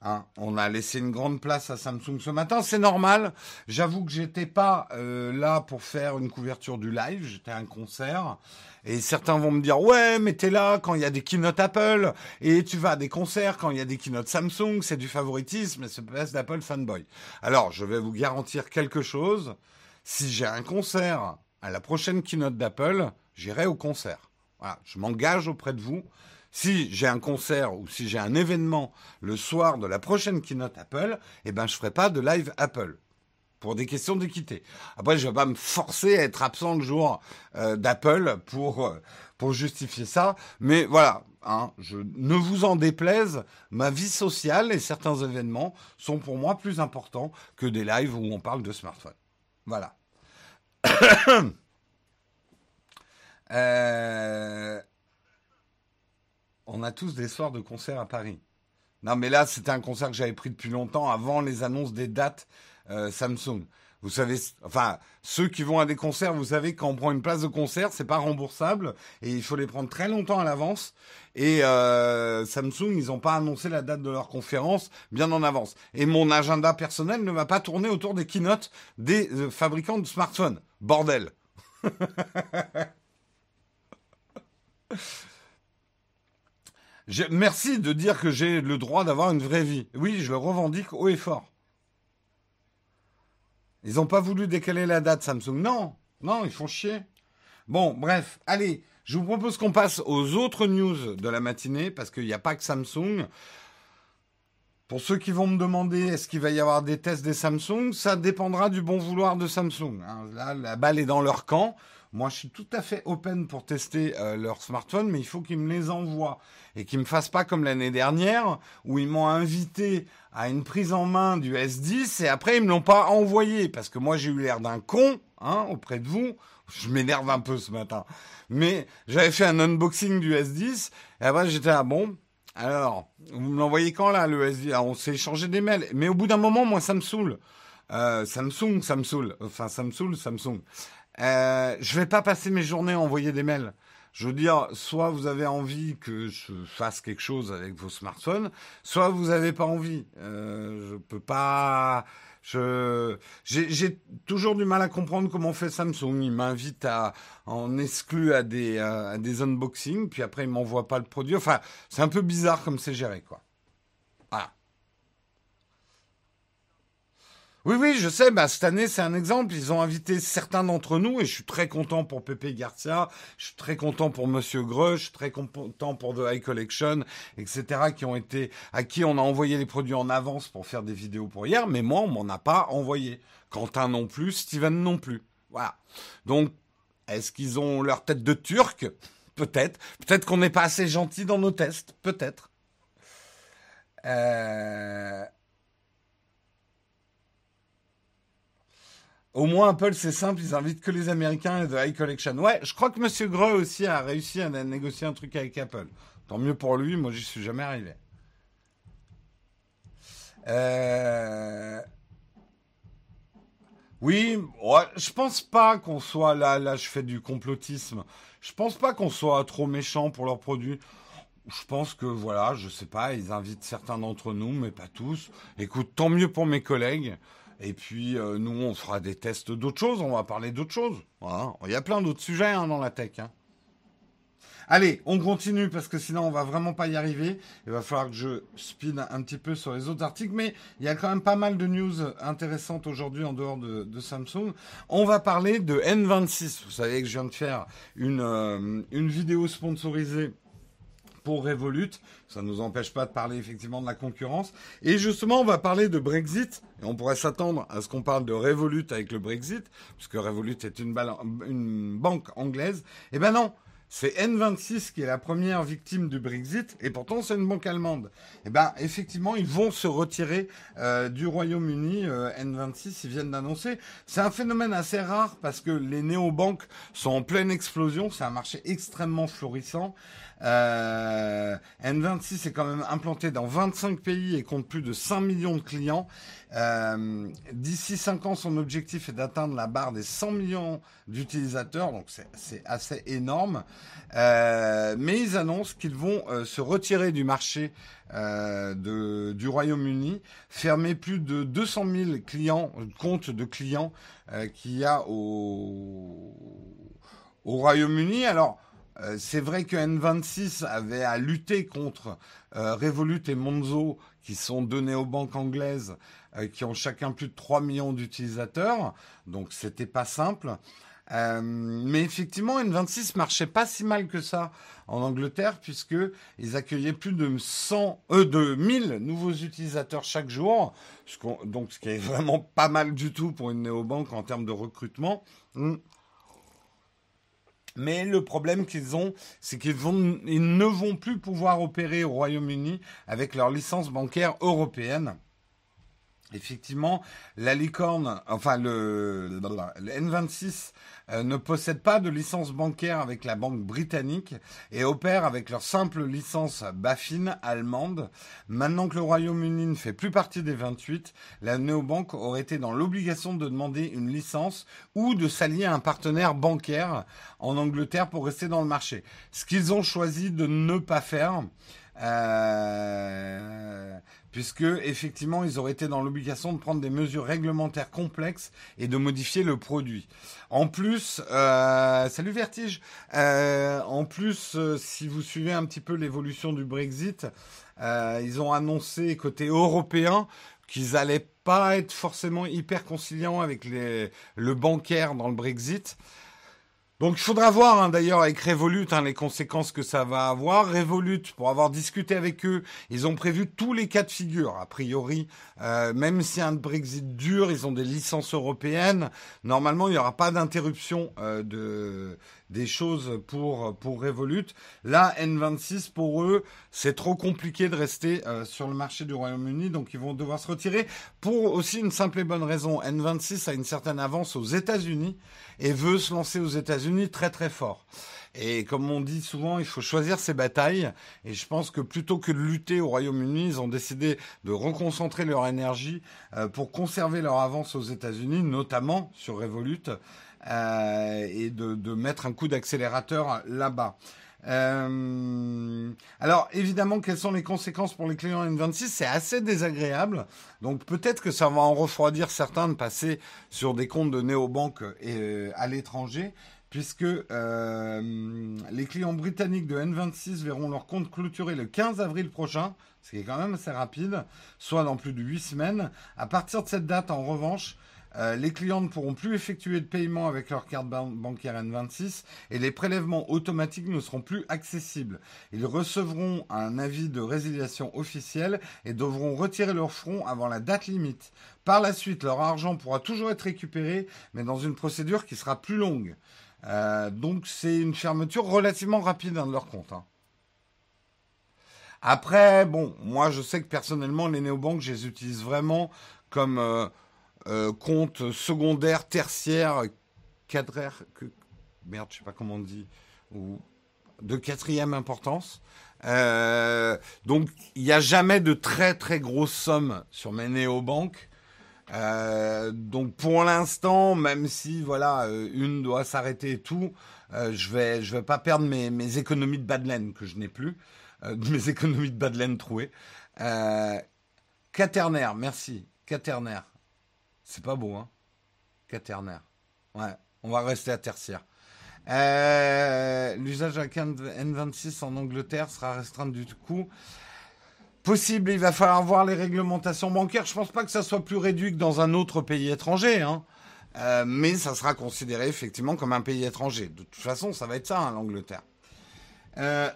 Hein, on a laissé une grande place à Samsung ce matin, c'est normal. J'avoue que j'étais pas euh, là pour faire une couverture du live, j'étais à un concert. Et certains vont me dire ouais, mais t'es là quand il y a des keynotes Apple et tu vas à des concerts quand il y a des keynotes Samsung, c'est du favoritisme et c'est place d'Apple fanboy. Alors je vais vous garantir quelque chose. Si j'ai un concert à la prochaine keynote d'Apple, j'irai au concert. Voilà, je m'engage auprès de vous. Si j'ai un concert ou si j'ai un événement le soir de la prochaine keynote Apple, eh ben je ferai pas de live Apple pour des questions d'équité. Après, je vais pas me forcer à être absent le jour euh, d'Apple pour euh, pour justifier ça, mais voilà, hein, je ne vous en déplaise, ma vie sociale et certains événements sont pour moi plus importants que des lives où on parle de smartphone. Voilà. euh, on a tous des soirs de concert à Paris. Non, mais là, c'était un concert que j'avais pris depuis longtemps, avant les annonces des dates euh, Samsung. Vous savez, enfin, ceux qui vont à des concerts, vous savez, quand on prend une place de concert, c'est pas remboursable et il faut les prendre très longtemps à l'avance. Et euh, Samsung, ils n'ont pas annoncé la date de leur conférence bien en avance. Et mon agenda personnel ne va pas tourner autour des keynotes des euh, fabricants de smartphones. Bordel. Merci de dire que j'ai le droit d'avoir une vraie vie. Oui, je le revendique haut et fort. Ils n'ont pas voulu décaler la date, Samsung. Non, non, ils font chier. Bon, bref, allez, je vous propose qu'on passe aux autres news de la matinée, parce qu'il n'y a pas que Samsung. Pour ceux qui vont me demander est-ce qu'il va y avoir des tests des Samsung, ça dépendra du bon vouloir de Samsung. Hein. Là, la balle est dans leur camp. Moi, je suis tout à fait open pour tester euh, leur smartphone, mais il faut qu'ils me les envoient et qu'ils me fassent pas comme l'année dernière où ils m'ont invité à une prise en main du S10 et après ils me l'ont pas envoyé parce que moi j'ai eu l'air d'un con hein, auprès de vous. Je m'énerve un peu ce matin, mais j'avais fait un unboxing du S10 et après j'étais à bon? Alors, vous me l'envoyez quand là le S10 On s'est échangé des mails, mais au bout d'un moment, moi ça me saoule. Euh, Samsung, saoule. Enfin, saoule, Samsung. Euh, je vais pas passer mes journées à envoyer des mails. Je veux dire, soit vous avez envie que je fasse quelque chose avec vos smartphones, soit vous n'avez pas envie. Euh, je peux pas. Je j'ai toujours du mal à comprendre comment fait Samsung. Il m'invite à en exclu à des à des unboxings, puis après il m'envoie pas le produit. Enfin, c'est un peu bizarre comme c'est géré, quoi. Voilà. Oui, oui, je sais. Bah, cette année, c'est un exemple. Ils ont invité certains d'entre nous et je suis très content pour Pepe Garcia. Je suis très content pour Monsieur Grush, très content pour The High Collection, etc. qui ont été, à qui on a envoyé les produits en avance pour faire des vidéos pour hier. Mais moi, on m'en a pas envoyé. Quentin non plus, Steven non plus. Voilà. Donc, est-ce qu'ils ont leur tête de turc? Peut-être. Peut-être qu'on n'est pas assez gentil dans nos tests. Peut-être. Euh... Au moins, Apple, c'est simple, ils invitent que les Américains et de High Collection. Ouais, je crois que M. Greux aussi a réussi à négocier un truc avec Apple. Tant mieux pour lui, moi j'y suis jamais arrivé. Euh... Oui, ouais, je pense pas qu'on soit là, là, je fais du complotisme. Je pense pas qu'on soit trop méchant pour leurs produits. Je pense que voilà, je sais pas, ils invitent certains d'entre nous, mais pas tous. Écoute, tant mieux pour mes collègues. Et puis euh, nous, on fera des tests d'autres choses. On va parler d'autres choses. Voilà. Il y a plein d'autres sujets hein, dans la tech. Hein. Allez, on continue parce que sinon on va vraiment pas y arriver. Il va falloir que je speed un petit peu sur les autres articles, mais il y a quand même pas mal de news intéressantes aujourd'hui en dehors de, Samsung. On va parler de N26. Vous savez que je viens de faire une, euh, une vidéo sponsorisée pour Revolut. Ça ne nous empêche pas de parler effectivement de la concurrence. Et justement, on va parler de Brexit. Et on pourrait s'attendre à ce qu'on parle de Revolut avec le Brexit, puisque Revolut est une, banque anglaise. Eh ben non, c'est N26 qui est la première victime du Brexit, et pourtant c'est une banque allemande. Eh ben, effectivement, ils vont se retirer euh, du Royaume-Uni. Euh, N26, ils viennent d'annoncer. C'est un phénomène assez rare parce que les néobanques sont en pleine explosion. C'est un marché extrêmement florissant. Euh, N26 est quand même implanté dans 25 pays et compte plus de 5 millions de clients. Euh, D'ici 5 ans, son objectif est d'atteindre la barre des 100 millions d'utilisateurs, donc c'est assez énorme. Euh, mais ils annoncent qu'ils vont euh, se retirer du marché euh, de, du Royaume-Uni, fermer plus de 200 000 clients, comptes de clients euh, qu'il y a au, au Royaume-Uni. Alors, euh, c'est vrai que N26 avait à lutter contre euh, Revolut et Monzo, qui sont deux néobanques anglaises, euh, qui ont chacun plus de 3 millions d'utilisateurs. Donc c'était pas simple. mais effectivement, N26 marchait pas si mal que ça en Angleterre, puisque ils accueillaient plus de 100, de 1000 nouveaux utilisateurs chaque jour, donc ce qui est vraiment pas mal du tout pour une néobanque en termes de recrutement. Hmm. Mais le problème qu'ils ont, c'est qu'ils ils ne vont plus pouvoir opérer au Royaume-Uni avec leur licence bancaire européenne. Effectivement, la licorne, enfin le, le N26 euh, ne possède pas de licence bancaire avec la banque britannique et opère avec leur simple licence Bafin allemande. Maintenant que le Royaume-Uni ne fait plus partie des 28, la néobanque aurait été dans l'obligation de demander une licence ou de s'allier à un partenaire bancaire en Angleterre pour rester dans le marché. Ce qu'ils ont choisi de ne pas faire. Euh, puisque effectivement ils auraient été dans l'obligation de prendre des mesures réglementaires complexes et de modifier le produit. En plus, euh, salut Vertige. Euh, en plus, euh, si vous suivez un petit peu l'évolution du Brexit, euh, ils ont annoncé côté européen qu'ils allaient pas être forcément hyper conciliants avec les, le bancaire dans le Brexit. Donc il faudra voir hein, d'ailleurs avec Revolut hein, les conséquences que ça va avoir. Revolut, pour avoir discuté avec eux, ils ont prévu tous les cas de figure. A priori, euh, même si un Brexit dur, ils ont des licences européennes. Normalement, il n'y aura pas d'interruption euh, de des choses pour pour Revolut. Là, N26 pour eux, c'est trop compliqué de rester euh, sur le marché du Royaume-Uni, donc ils vont devoir se retirer pour aussi une simple et bonne raison. N26 a une certaine avance aux États-Unis et veut se lancer aux États-Unis très très fort. Et comme on dit souvent, il faut choisir ses batailles. Et je pense que plutôt que de lutter au Royaume-Uni, ils ont décidé de reconcentrer leur énergie euh, pour conserver leur avance aux États-Unis, notamment sur Revolut, et de, mettre un coup d'accélérateur là-bas. Euh, alors évidemment, quelles sont les conséquences pour les clients N26? C'est assez désagréable. Donc peut-être que ça va en refroidir certains de passer sur des comptes de néobanques euh, à l'étranger, puisque euh, les clients britanniques de N26 verront leur compte clôturé le 15 avril prochain, ce qui est quand même assez rapide, soit dans plus de 8 semaines. À partir de cette date, en revanche, euh, les clients ne pourront plus effectuer de paiement avec leur carte bancaire N26 et les prélèvements automatiques ne seront plus accessibles. Ils recevront un avis de résiliation officiel et devront retirer leur front avant la date limite. Par la suite, leur argent pourra toujours être récupéré, mais dans une procédure qui sera plus longue. Euh, donc c'est une fermeture relativement rapide hein, de leur compte. Hein. Après, bon, moi je sais que personnellement les néobanques, je les utilise vraiment comme euh, euh, compte secondaire, tertiaire, quadraire, que, merde, je sais pas comment on dit, ou de quatrième importance. Euh, donc, il n'y a jamais de très très grosses sommes sur mes néobanques. Euh, donc, pour l'instant, même si voilà, euh, une doit s'arrêter et tout, euh, je vais je vais pas perdre mes, mes économies de bas que je n'ai plus, mes économies de bas de trouées. Quaternaire, merci. Quaternaire. C'est pas beau, hein Quaternaire. Ouais, on va rester à tertiaire. Euh, L'usage la N26 en Angleterre sera restreint du coup. Possible, il va falloir voir les réglementations bancaires. Je pense pas que ça soit plus réduit que dans un autre pays étranger, hein. Euh, mais ça sera considéré effectivement comme un pays étranger. De toute façon, ça va être ça, hein, l'Angleterre. Euh...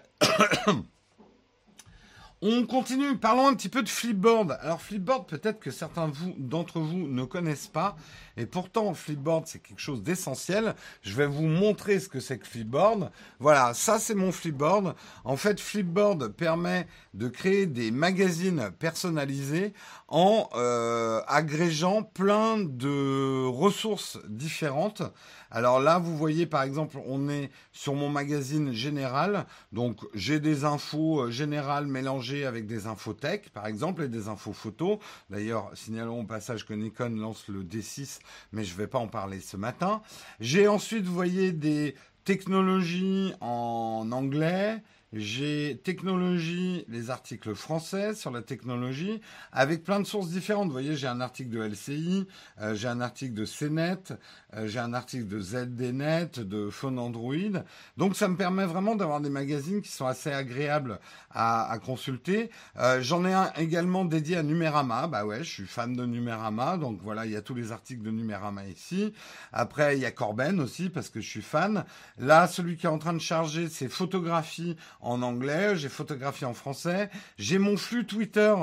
On continue, parlons un petit peu de Flipboard. Alors Flipboard, peut-être que certains d'entre vous ne connaissent pas, et pourtant Flipboard c'est quelque chose d'essentiel. Je vais vous montrer ce que c'est que Flipboard. Voilà, ça c'est mon Flipboard. En fait, Flipboard permet de créer des magazines personnalisés en euh, agrégeant plein de ressources différentes. Alors là, vous voyez par exemple, on est sur mon magazine général, donc j'ai des infos euh, générales mélangées avec des infos tech, par exemple, et des infos photos. D'ailleurs, signalons au passage que Nikon lance le D6, mais je ne vais pas en parler ce matin. J'ai ensuite, vous voyez, des technologies en anglais, j'ai technologie, les articles français sur la technologie, avec plein de sources différentes. Vous voyez, j'ai un article de LCI, euh, j'ai un article de CNET, euh, j'ai un article de ZDNet, de Phone Android. Donc ça me permet vraiment d'avoir des magazines qui sont assez agréables à, consulter. Euh, J'en ai un également dédié à Numérama. Bah ouais, je suis fan de Numérama, donc voilà, il y a tous les articles de Numérama ici. Après, il y a Corben aussi parce que je suis fan. Là, celui qui est en train de charger, c'est photographie en anglais, j'ai photographié en français, j'ai mon flux Twitter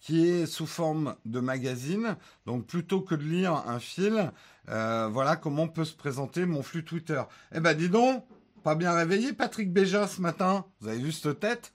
qui est sous forme de magazine. Donc plutôt que de lire un fil, euh, voilà comment peut se présenter mon flux Twitter. Eh ben dis donc, pas bien réveillé Patrick Béja ce matin. Vous avez vu cette tête?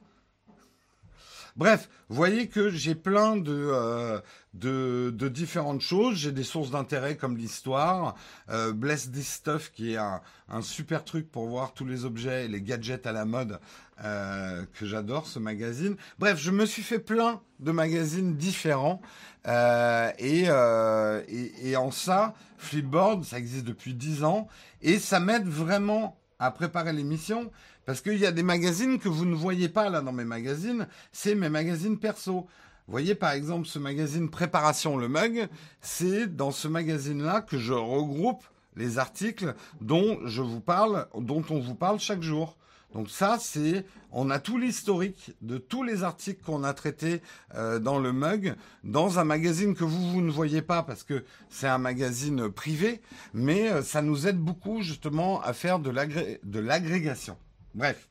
Bref, voyez que j'ai plein de, euh, de, différentes choses. J'ai des sources d'intérêt comme l'histoire, euh, Bless This Stuff qui est un, super truc pour voir tous les objets et les gadgets à la mode euh, que j'adore ce magazine. Bref, je me suis fait plein de magazines différents euh, et, euh, et en ça, Flipboard, ça existe depuis 10 ans et ça m'aide vraiment à préparer l'émission parce qu'il y a des magazines que vous ne voyez pas là dans mes magazines, c'est mes magazines perso. Vous voyez par exemple ce magazine Préparation le Mug, c'est dans ce magazine-là que je regroupe les articles dont je vous parle, dont on vous parle chaque jour. Donc ça, c'est, on a tout l'historique de tous les articles qu'on a traités euh, dans le mug, dans un magazine que vous, vous ne voyez pas parce que c'est un magazine privé, mais euh, ça nous aide beaucoup justement à faire de l'agrégation. Bref.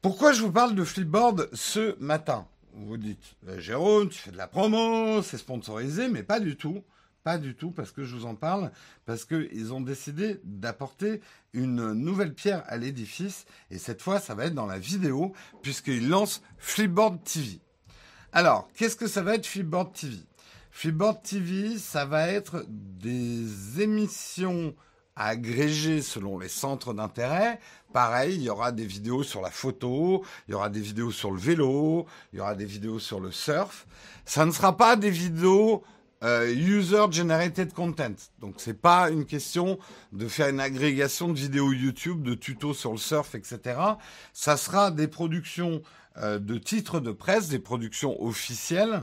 Pourquoi je vous parle de Flipboard ce matin? Vous dites, euh, Jérôme, tu fais de la promo, c'est sponsorisé, mais pas du tout. Pas du tout, parce que je vous en parle, parce qu'ils ont décidé d'apporter une nouvelle pierre à l'édifice, et cette fois, ça va être dans la vidéo, puisqu'ils lancent Flipboard TV. Alors, qu'est-ce que ça va être Flipboard TV Flipboard TV, ça va être des émissions agrégées selon les centres d'intérêt. Pareil, il y aura des vidéos sur la photo, il y aura des vidéos sur le vélo, il y aura des vidéos sur le surf. Ça ne sera pas des vidéos euh, user generated content. Donc c'est pas une question de faire une agrégation de vidéos YouTube, de tutos sur le surf, etc. Ça sera des productions euh, de titres de presse, des productions officielles.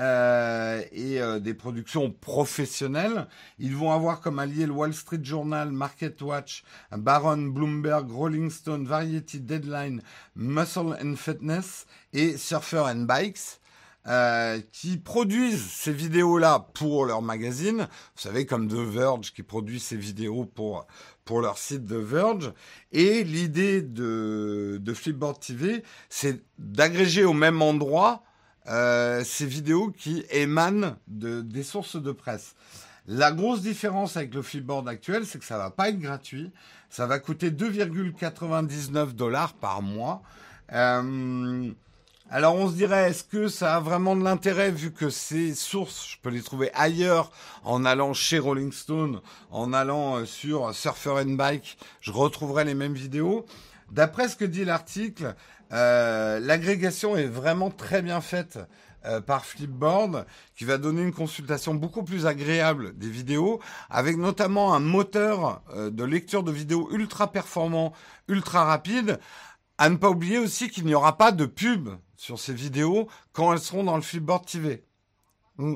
Euh, et euh, des productions professionnelles. Ils vont avoir comme allié le Wall Street Journal, Market Watch, Baron, Bloomberg, Rolling Stone, Variety, Deadline, Muscle and Fitness et Surfer and Bikes. Euh, qui produisent ces vidéos-là pour leur magazine. Vous savez, comme The Verge qui produit ces vidéos pour, pour leur site The Verge. Et l'idée de, de Flipboard TV, c'est d'agréger au même endroit euh, ces vidéos qui émanent de, des sources de presse. La grosse différence avec le Flipboard actuel, c'est que ça va pas être gratuit. Ça va coûter 2,99 dollars par mois. Euh, alors on se dirait, est-ce que ça a vraiment de l'intérêt vu que ces sources, je peux les trouver ailleurs en allant chez Rolling Stone, en allant euh, sur Surfer and Bike, je retrouverai les mêmes vidéos. D'après ce que dit l'article, euh, l'agrégation est vraiment très bien faite euh, par Flipboard, qui va donner une consultation beaucoup plus agréable des vidéos, avec notamment un moteur de lecture de vidéos ultra performant, ultra rapide. À ne pas oublier aussi qu'il n'y aura pas de pub sur ces vidéos quand elles seront dans le Flipboard TV. Mm.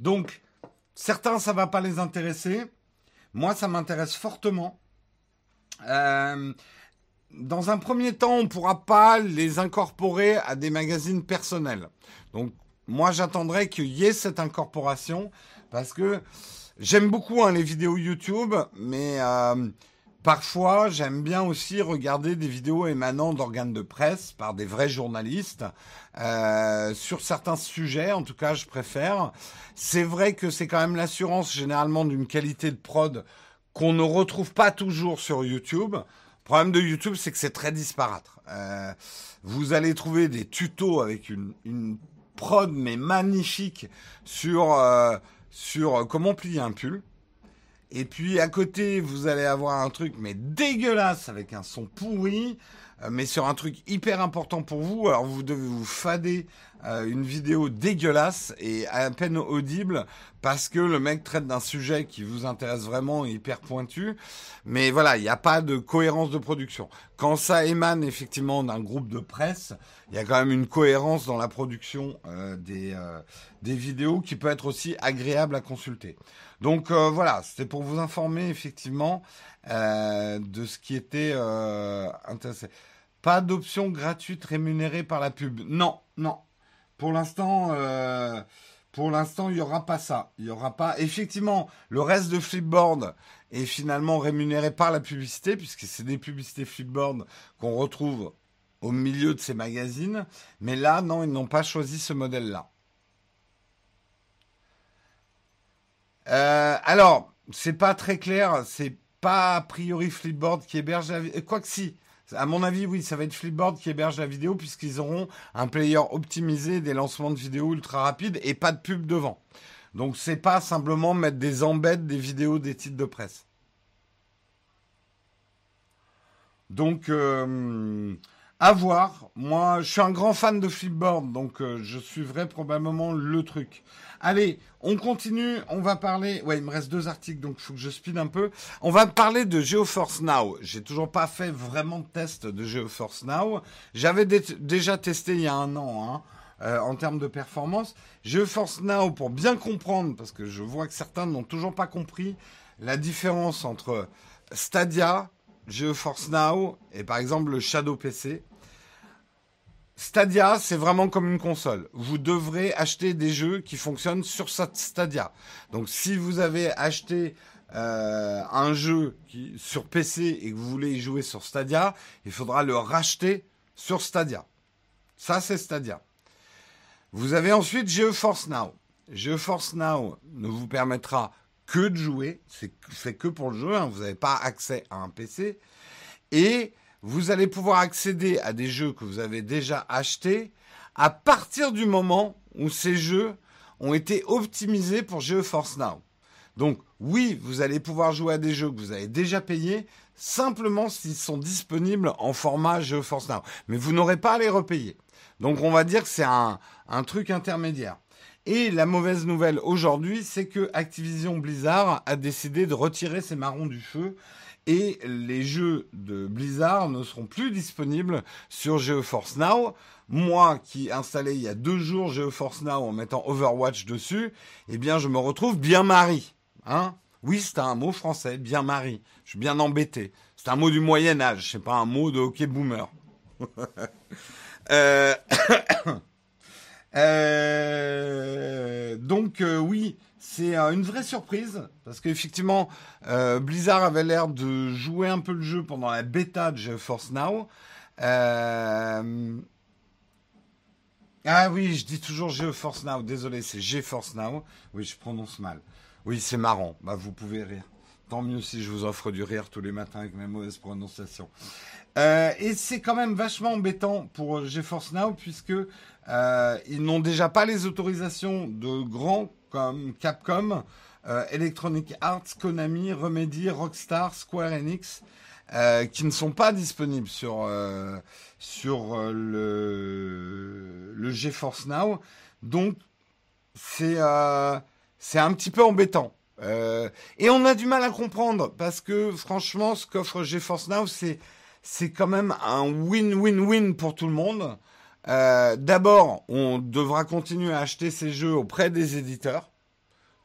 Donc, certains, ça va pas les intéresser. Moi, ça m'intéresse fortement. Euh, dans un premier temps, on ne pourra pas les incorporer à des magazines personnels. Donc, moi, j'attendrai qu'il y ait cette incorporation parce que j'aime beaucoup hein, les vidéos YouTube, mais euh, Parfois, j'aime bien aussi regarder des vidéos émanant d'organes de presse par des vrais journalistes euh, sur certains sujets. En tout cas, je préfère. C'est vrai que c'est quand même l'assurance généralement d'une qualité de prod qu'on ne retrouve pas toujours sur YouTube. Le problème de YouTube, c'est que c'est très disparate. Euh, vous allez trouver des tutos avec une, prod mais magnifique sur euh, sur comment plier un pull. Et puis à côté, vous allez avoir un truc mais dégueulasse avec un son pourri, euh, mais sur un truc hyper important pour vous. Alors vous devez vous fader euh, une vidéo dégueulasse et à peine audible parce que le mec traite d'un sujet qui vous intéresse vraiment hyper pointu. Mais voilà, il n'y a pas de cohérence de production. Quand ça émane effectivement d'un groupe de presse, il y a quand même une cohérence dans la production euh, des, des vidéos qui peut être aussi agréable à consulter. Donc euh, voilà, c'était pour vous informer effectivement euh, de ce qui était euh, intéressant. Pas d'option gratuite rémunérée par la pub. Non, non. Pour l'instant, pour l'instant, il n'y aura pas ça. Il n'y aura pas. Effectivement, le reste de Flipboard est finalement rémunéré par la publicité, puisque c'est des publicités Flipboard qu'on retrouve au milieu de ces magazines. Mais là, non, ils n'ont pas choisi ce modèle-là. Euh, alors, c'est pas très clair. C'est pas a priori Flipboard qui héberge la vidéo. Quoi que si. À mon avis, oui, ça va être Flipboard qui héberge la vidéo puisqu'ils auront un player optimisé, des lancements de vidéos ultra rapides et pas de pub devant. Donc c'est pas simplement mettre des embeds des vidéos des titres de presse. Donc euh, à voir. Moi, je suis un grand fan de Flipboard, donc euh, je suivrai probablement le truc. Allez, on continue. On va parler. Ouais, il me reste deux articles, donc il faut que je speed un peu. On va parler de GeoForce Now. J'ai toujours pas fait vraiment de test de GeoForce Now. J'avais déjà testé il y a un an. Hein, euh, en termes de performance. GeoForce Now, pour bien comprendre, parce que je vois que certains n'ont toujours pas compris la différence entre Stadia, GeoForce Now et par exemple le Shadow PC. Stadia, c'est vraiment comme une console. Vous devrez acheter des jeux qui fonctionnent sur cette Stadia. Donc si vous avez acheté euh, un jeu qui, sur PC et que vous voulez y jouer sur Stadia, il faudra le racheter sur Stadia. Ça, c'est Stadia. Vous avez ensuite GeForce Now. GeForce Now ne vous permettra que de jouer. C'est que pour le jeu. Vous n'avez pas accès à un PC. Et vous allez pouvoir accéder à des jeux que vous avez déjà achetés à partir du moment où ces jeux ont été optimisés pour GeForce Now. Donc oui, vous allez pouvoir jouer à des jeux que vous avez déjà payés, simplement s'ils sont disponibles en format GeForce Now. Mais vous n'aurez pas à les repayer. Donc on va dire que c'est un truc intermédiaire. Et la mauvaise nouvelle aujourd'hui, c'est que Activision Blizzard a décidé de retirer ses marrons du feu et les jeux de Blizzard ne seront plus disponibles sur GeForce Now. Moi qui installé il y a deux jours GeForce Now en mettant Overwatch dessus, eh bien je me retrouve bien mari. Hein oui, c'est un mot français, bien mari. Je suis bien embêté. C'est un mot du Moyen Âge, c'est pas un mot de hockey boomer. euh... euh... Donc euh, oui, c'est euh, une vraie surprise parce qu'effectivement, Blizzard avait l'air de jouer un peu le jeu pendant la bêta de GeForce Now. Ah oui, je dis toujours GeForce Now. Désolé, c'est GeForce Now. Oui, je prononce mal. Oui, c'est marrant. Bah, vous pouvez rire. Tant mieux si je vous offre du rire tous les matins avec mes mauvaises prononciations. Et c'est quand même vachement embêtant pour GeForce Now puisque ils n'ont déjà pas les autorisations de grands comme Capcom, euh, Electronic Arts, Konami, Remedy, Rockstar, Square Enix. euh, qui ne sont pas disponibles sur euh, sur euh, le le GeForce Now. Donc c'est c'est un petit peu embêtant. et on a du mal à comprendre parce que franchement, ce qu'offre GeForce Now, c'est c'est quand même un win-win-win pour tout le monde. D'abord, on devra continuer à acheter ces jeux auprès des éditeurs.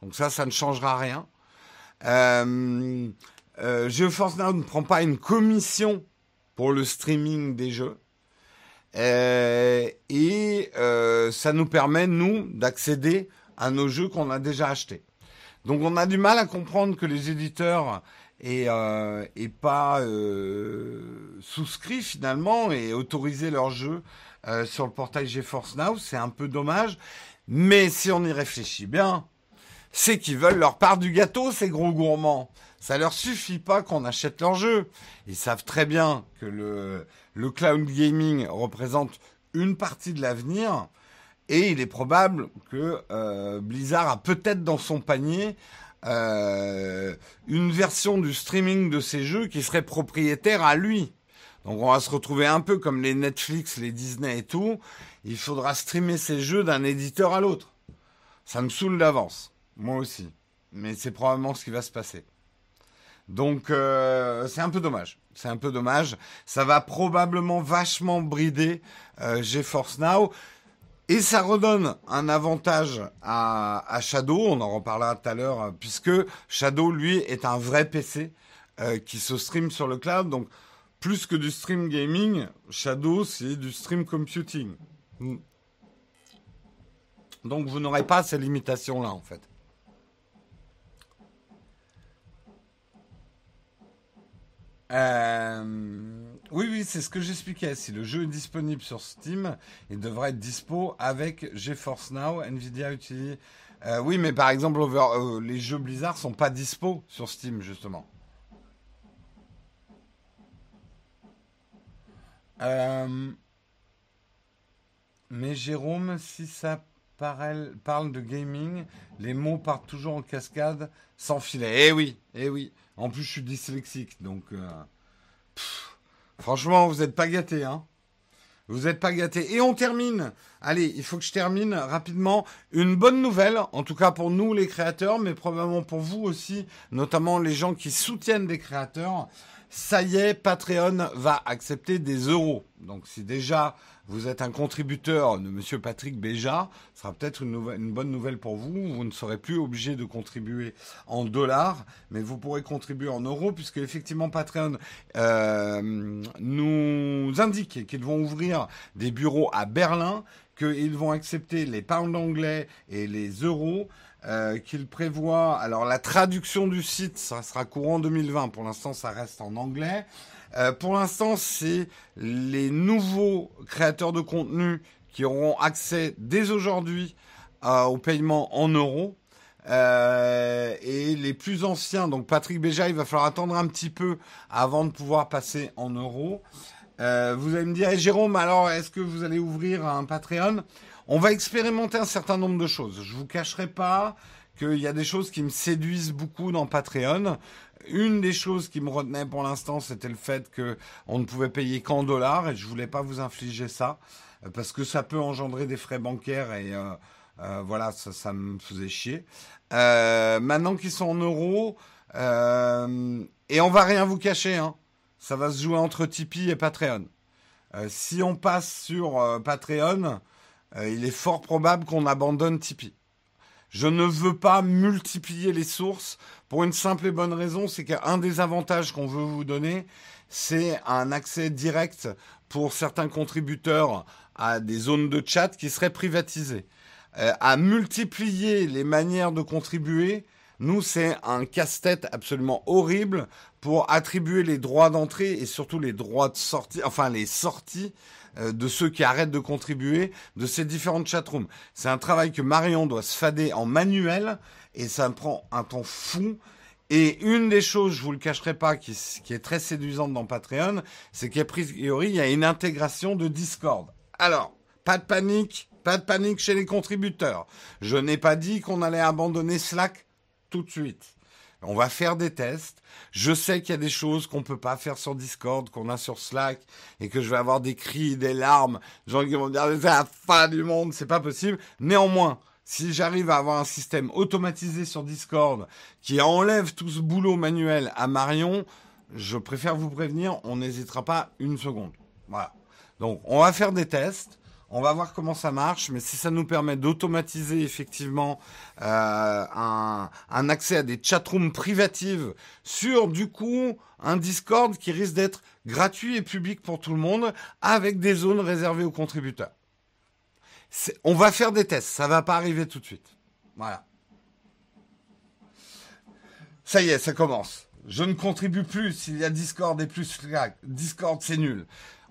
Donc ça, ça ne changera rien. Euh, euh, GeForce Now ne prend pas une commission pour le streaming des jeux. Euh, et euh, ça nous permet, nous, d'accéder à nos jeux qu'on a déjà achetés. Donc on a du mal à comprendre que les éditeurs euh, pas euh, souscrit finalement et autorisé leurs jeux sur le portail GeForce Now. C'est un peu dommage. Mais si on y réfléchit bien, c'est qu'ils veulent leur part du gâteau, ces gros gourmands. Ça leur suffit pas qu'on achète leur jeu. Ils savent très bien que le, cloud gaming représente une partie de l'avenir. Et il est probable que euh, Blizzard a peut-être dans son panier euh, une version du streaming de ces jeux qui serait propriétaire à lui. Donc on va se retrouver un peu comme les Netflix, les Disney et tout. Il faudra streamer ces jeux d'un éditeur à l'autre. Ça me saoule d'avance. Moi aussi. Mais c'est probablement ce qui va se passer. Donc euh, c'est un peu dommage. C'est un peu dommage. Ça va probablement vachement brider euh, GeForce Now. Et ça redonne un avantage à, Shadow, on en reparlera tout à l'heure, puisque Shadow, lui, est un vrai PC euh, qui se stream sur le cloud. Donc, plus que du stream gaming, Shadow, c'est du stream computing. Hmm. Donc, vous n'aurez pas ces limitations-là, en fait. Euh, oui, oui, c'est ce que j'expliquais. Si le jeu est disponible sur Steam, il devrait être dispo avec GeForce Now. Nvidia utilise. Euh, oui, mais par exemple, euh, les jeux Blizzard sont pas dispo sur Steam justement. mais Jérôme, si ça parle de gaming, les mots partent toujours en cascade sans filet. Eh oui, eh oui. En plus, je suis dyslexique, donc euh, franchement, vous n'êtes pas gâtés, hein. Vous n'êtes pas gâtés. Et on termine. Allez, il faut que je termine rapidement. Une bonne nouvelle, en tout cas pour nous les créateurs, mais probablement pour vous aussi, notamment les gens qui soutiennent des créateurs. Ça y est, Patreon va accepter des euros. Donc si déjà vous êtes un contributeur de Monsieur Patrick Béja, ce sera peut-être une, bonne nouvelle pour vous. Vous ne serez plus obligé de contribuer en dollars, mais vous pourrez contribuer en euros, puisque effectivement Patreon euh, nous indique qu'ils vont ouvrir des bureaux à Berlin, qu'ils vont accepter les pounds anglais et les euros. Euh, qu'ils prévoient. Alors la traduction du site, ça sera courant 2020. Pour l'instant, ça reste en anglais. Euh, pour l'instant, c'est les nouveaux créateurs de contenu qui auront accès dès aujourd'hui euh, au paiement en euros. Euh, et les plus anciens, donc Patrick Béja, il va falloir attendre un petit peu avant de pouvoir passer en euros. Euh, vous allez me dire, Jérôme, alors est-ce que vous allez ouvrir un Patreon? On va expérimenter un certain nombre de choses. Je vous cacherai pas qu'il y a des choses qui me séduisent beaucoup dans Patreon une des choses qui me retenait pour l'instant, c'était le fait que on ne pouvait payer qu'en dollars et je voulais pas vous infliger ça euh, parce que ça peut engendrer des frais bancaires et euh, euh, voilà, ça, ça, me faisait chier. Maintenant qu'ils sont en euros, et on va rien vous cacher, hein, ça va se jouer entre Tipeee et Patreon. si on passe sur Patreon, il est fort probable qu'on abandonne Tipeee. Je ne veux pas multiplier les sources pour une simple et bonne raison, c'est qu'un des avantages qu'on veut vous donner, c'est un accès direct pour certains contributeurs à des zones de chat qui seraient privatisées. Euh, à multiplier les manières de contribuer, nous, c'est un casse-tête absolument horrible pour attribuer les droits d'entrée et surtout les droits de sortie, enfin les sorties euh, de ceux qui arrêtent de contribuer de ces différentes chatrooms. C'est un travail que Marion doit se fader en manuel et ça prend un temps fou. Et une des choses, je vous le cacherai pas, qui, qui est très séduisante dans Patreon, c'est qu'a priori, il y a une intégration de Discord. Alors, pas de panique, pas de panique chez les contributeurs. Je n'ai pas dit qu'on allait abandonner Slack tout de suite. On va faire des tests. Je sais qu'il y a des choses qu'on peut pas faire sur Discord, qu'on a sur Slack, et que je vais avoir des cris, des larmes, des gens qui vont dire c'est la fin du monde, c'est pas possible. Néanmoins, si j'arrive à avoir un système automatisé sur Discord qui enlève tout ce boulot manuel à Marion, je préfère vous prévenir, on n'hésitera pas une seconde. Voilà. Donc, on va faire des tests. On va voir comment ça marche, mais si ça nous permet d'automatiser effectivement euh, un, accès à des chatrooms privatives sur du coup un Discord qui risque d'être gratuit et public pour tout le monde, avec des zones réservées aux contributeurs. On va faire des tests, ça va pas arriver tout de suite. Voilà. Ça y est, ça commence. Je ne contribue plus s'il y a Discord et plus Slack. Discord, c'est nul.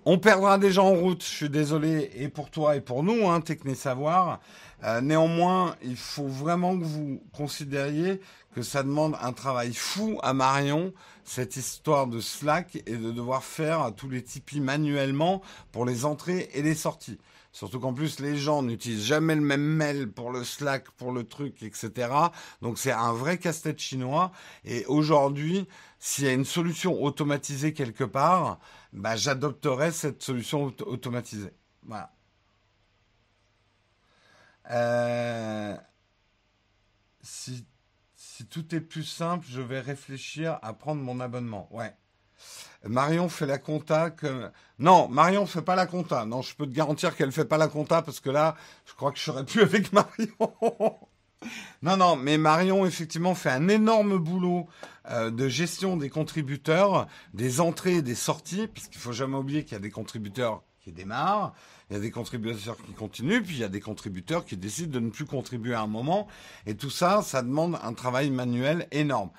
On perdra des gens en route, je suis désolé, et pour toi et pour nous, hein, Techné Savoir. Euh, néanmoins, il faut vraiment que vous considériez que ça demande un travail fou à Marion, cette histoire de Slack, et de devoir faire tous les Tipeee manuellement pour les entrées et les sorties. Surtout qu'en plus, les gens n'utilisent jamais le même mail pour le Slack, pour le truc, etc. Donc c'est un vrai casse-tête chinois. Et aujourd'hui, s'il y a une solution automatisée quelque part, bah, j'adopterai cette solution automatisée. Voilà. Euh, si, tout est plus simple, je vais réfléchir à prendre mon abonnement. Ouais. Marion fait la compta. Non, Marion fait pas la compta. Non, je peux te garantir qu'elle fait pas la compta parce que là, je crois que je serais plus avec Marion. Non, non, mais Marion, effectivement, fait un énorme boulot euh, de gestion des contributeurs, des entrées et des sorties, puisqu'il faut jamais oublier qu'il y a des contributeurs qui démarrent, il y a des contributeurs qui continuent, puis il y a des contributeurs qui décident de ne plus contribuer à un moment. Et tout ça, ça demande un travail manuel énorme.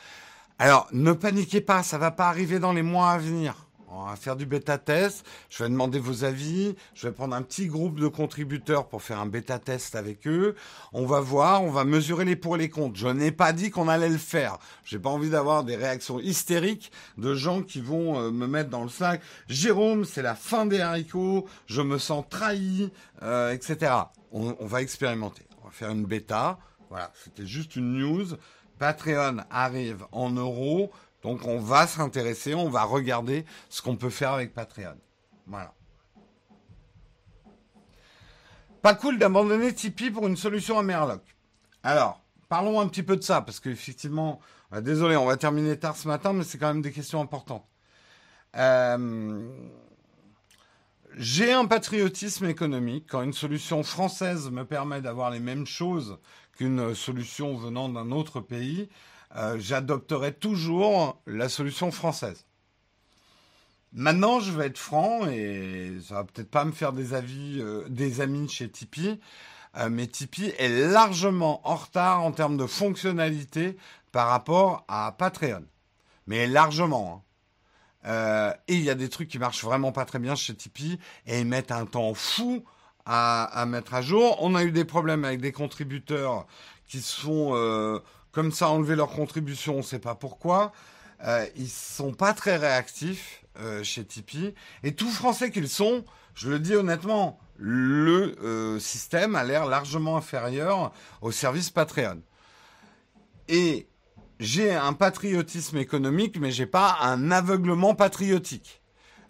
Alors, ne paniquez pas, ça va pas arriver dans les mois à venir. On va faire du bêta test. Je vais demander vos avis. Je vais prendre un petit groupe de contributeurs pour faire un bêta test avec eux. On va voir, on va mesurer les pour et les contre. Je n'ai pas dit qu'on allait le faire. J'ai pas envie d'avoir des réactions hystériques de gens qui vont euh, me mettre dans le sac. Jérôme, c'est la fin des haricots. Je me sens trahi, euh, etc. On, on va expérimenter. On va faire une bêta. Voilà, c'était juste une news. Patreon arrive en euros. Donc on va s'intéresser, on va regarder ce qu'on peut faire avec Patreon. Voilà. Pas cool d'abandonner Tipeee pour une solution à Merlock. Alors, parlons un petit peu de ça, parce qu'effectivement, euh, désolé, on va terminer tard ce matin, mais c'est quand même des questions importantes. Euh, j'ai un patriotisme économique. Quand une solution française me permet d'avoir les mêmes choses qu'une solution venant d'un autre pays, euh, j'adopterai toujours la solution française. Maintenant, je vais être franc et ça va peut-être pas me faire des avis, euh, des amis chez Tipeee, euh, mais Tipeee est largement en retard en termes de fonctionnalité par rapport à Patreon, mais largement. Hein. et il y a des trucs qui marchent vraiment pas très bien chez Tipeee et ils mettent un temps fou à, à mettre à jour. On a eu des problèmes avec des contributeurs qui sont comme ça enlever leur contribution, on ne sait pas pourquoi. Euh, ils sont pas très réactifs euh, chez Tipeee. Et tout français qu'ils sont, je le dis honnêtement, le euh, système a l'air largement inférieur au service Patreon. Et j'ai un patriotisme économique, mais j'ai pas un aveuglement patriotique.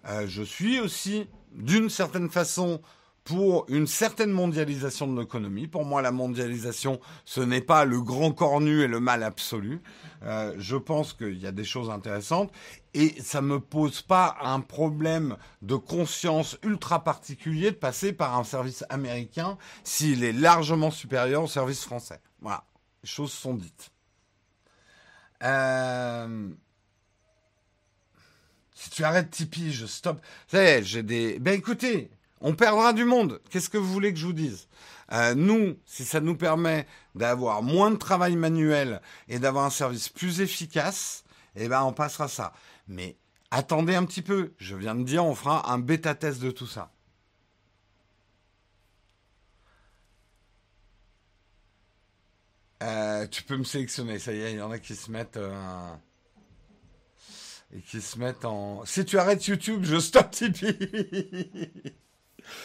Euh, je suis aussi, d'une certaine façon, pour une certaine mondialisation de l'économie. Pour moi, la mondialisation, ce n'est pas le grand cornu et le mal absolu. Euh, je pense qu'il y a des choses intéressantes et ça me pose pas un problème de conscience ultra particulier de passer par un service américain s'il est largement supérieur au service français. Voilà, les choses sont dites. Euh... Si tu arrêtes Tipeee, je stoppe. Vous j'ai des. Ben écoutez, on perdra du monde. Qu'est-ce que vous voulez que je vous dise? Euh, Nous, si ça nous permet d'avoir moins de travail manuel et d'avoir un service plus efficace, eh ben on passera ça. Mais attendez un petit peu. Je viens de dire, on fera un bêta test de tout ça. Euh, tu peux me sélectionner, ça y est, il y en a qui se mettent euh, et qui se mettent en. Si tu arrêtes YouTube, je stoppe Tipeee.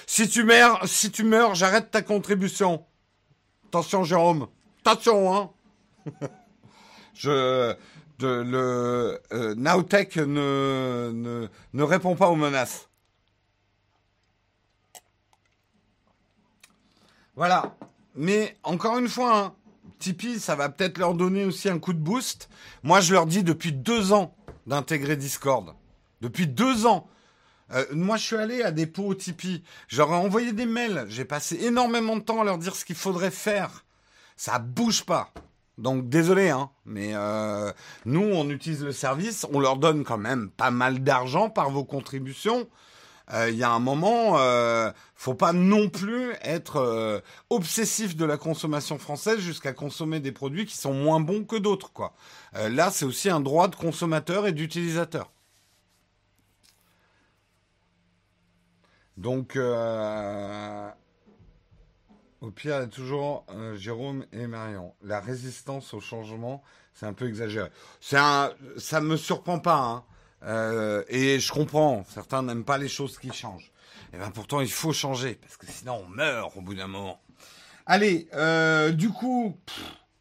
Si tu meurs, si tu meurs, j'arrête ta contribution. Attention, Jérôme. Attention, hein. Je, le euh, ne, ne répond pas aux menaces. Voilà. Mais encore une fois, hein, Tipeee, ça va peut-être leur donner aussi un coup de boost. Moi, je leur dis depuis deux ans d'intégrer Discord. Depuis deux ans. Euh, moi, je suis allé à des pots Tipeee. J'aurais envoyé des mails. J'ai passé énormément de temps à leur dire ce qu'il faudrait faire. Ça bouge pas. Donc désolé, hein, mais euh, nous, on utilise le service, on leur donne quand même pas mal d'argent par vos contributions. Euh, il y a un moment, faut pas non plus être obsessif de la consommation française jusqu'à consommer des produits qui sont moins bons que d'autres, quoi. là, c'est aussi un droit de consommateur et d'utilisateur. Donc, au pire, il y a toujours Jérôme et Marion. La résistance au changement, c'est un peu exagéré. Ça me surprend pas. Hein. Euh, et je comprends, certains n'aiment pas les choses qui changent. Et ben pourtant, il faut changer parce que sinon on meurt au bout d'un moment. Allez, euh, du coup,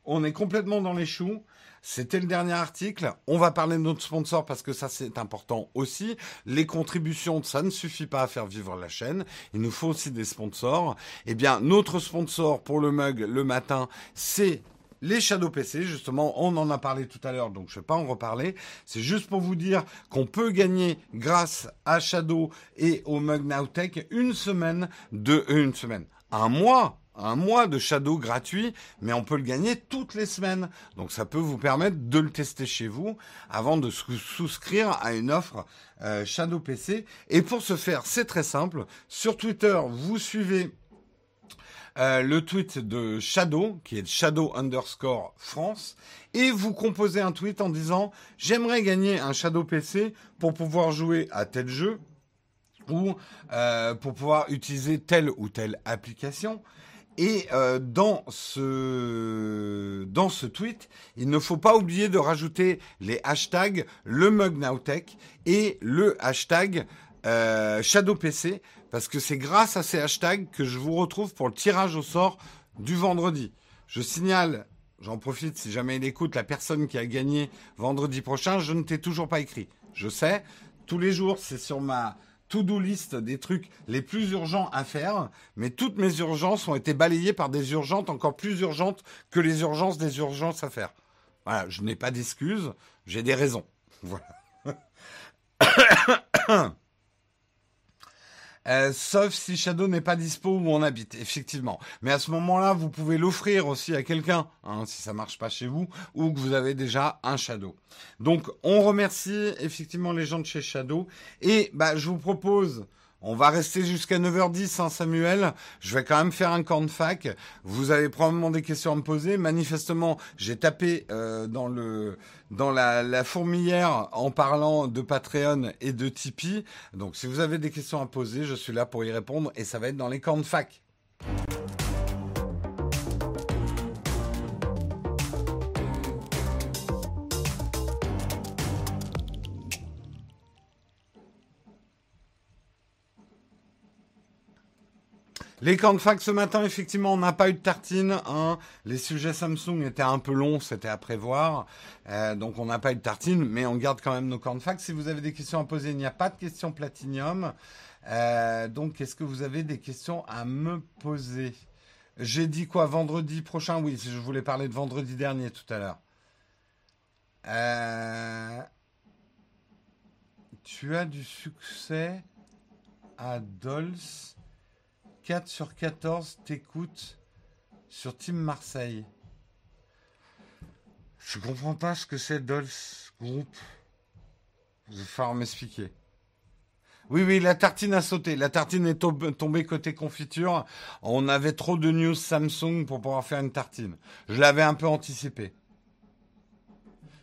on est complètement dans les choux. C'était le dernier article. On va parler de notre sponsor parce que ça c'est important aussi. Les contributions, ça ne suffit pas à faire vivre la chaîne. Il nous faut aussi des sponsors. Eh bien, notre sponsor pour le mug le matin, c'est les Shadow PC, justement, on en a parlé tout à l'heure, donc je ne vais pas en reparler. C'est juste pour vous dire qu'on peut gagner grâce à Shadow et au Mug une semaine de une semaine, un mois un mois de Shadow gratuit, mais on peut le gagner toutes les semaines. Donc ça peut vous permettre de le tester chez vous avant de souscrire à une offre euh, Shadow PC. Et pour ce faire, c'est très simple. Sur Twitter, vous suivez euh, le tweet de Shadow, qui est Shadow underscore France, et vous composez un tweet en disant j'aimerais gagner un Shadow PC pour pouvoir jouer à tel jeu ou euh, pour pouvoir utiliser telle ou telle application. Et euh, dans ce tweet, il ne faut pas oublier de rajouter les hashtags le mug et le hashtag Shadow PC parce que c'est grâce à ces hashtags que je vous retrouve pour le tirage au sort du vendredi. Je signale, j'en profite si jamais il écoute, la personne qui a gagné vendredi prochain, je ne t'ai toujours pas écrit. Je sais, tous les jours, c'est sur ma to-do list des trucs les plus urgents à faire, mais toutes mes urgences ont été balayées par des urgences encore plus urgentes que les urgences des urgences à faire. Voilà, je n'ai pas d'excuses, j'ai des raisons. Voilà. Euh, sauf si Shadow n'est pas dispo où on habite, effectivement. Mais à ce moment-là, vous pouvez l'offrir aussi à quelqu'un, hein, si ça marche pas chez vous, ou que vous avez déjà un Shadow. Donc, on remercie effectivement les gens de chez Shadow. Et bah, je vous propose on va rester jusqu'à 9h10, hein, Samuel. Je vais quand même faire un de fac. Vous avez probablement des questions à me poser. Manifestement, j'ai tapé euh, dans le dans la, la, fourmilière en parlant de Patreon et de Tipeee. Donc, si vous avez des questions à poser, je suis là pour y répondre et ça va être dans les de fac. Les camps ce matin, effectivement, on n'a pas eu de tartine. Hein. Les sujets Samsung étaient un peu longs, c'était à prévoir. Euh, donc on n'a pas eu de tartine, mais on garde quand même nos camps. Si vous avez des questions à poser, il n'y a pas de questions platinium. Euh, donc est-ce que vous avez des questions à me poser? J'ai dit quoi? Vendredi prochain? Oui, je voulais parler de vendredi dernier tout à l'heure. Euh, tu as du succès à Dolls 4 sur 14 t'écoutes sur Team Marseille. Je comprends pas ce que c'est Dolls Group. Il va falloir m'expliquer. Oui, oui, la tartine a sauté. La tartine est tombée côté confiture. On avait trop de news Samsung pour pouvoir faire une tartine. Je l'avais un peu anticipé.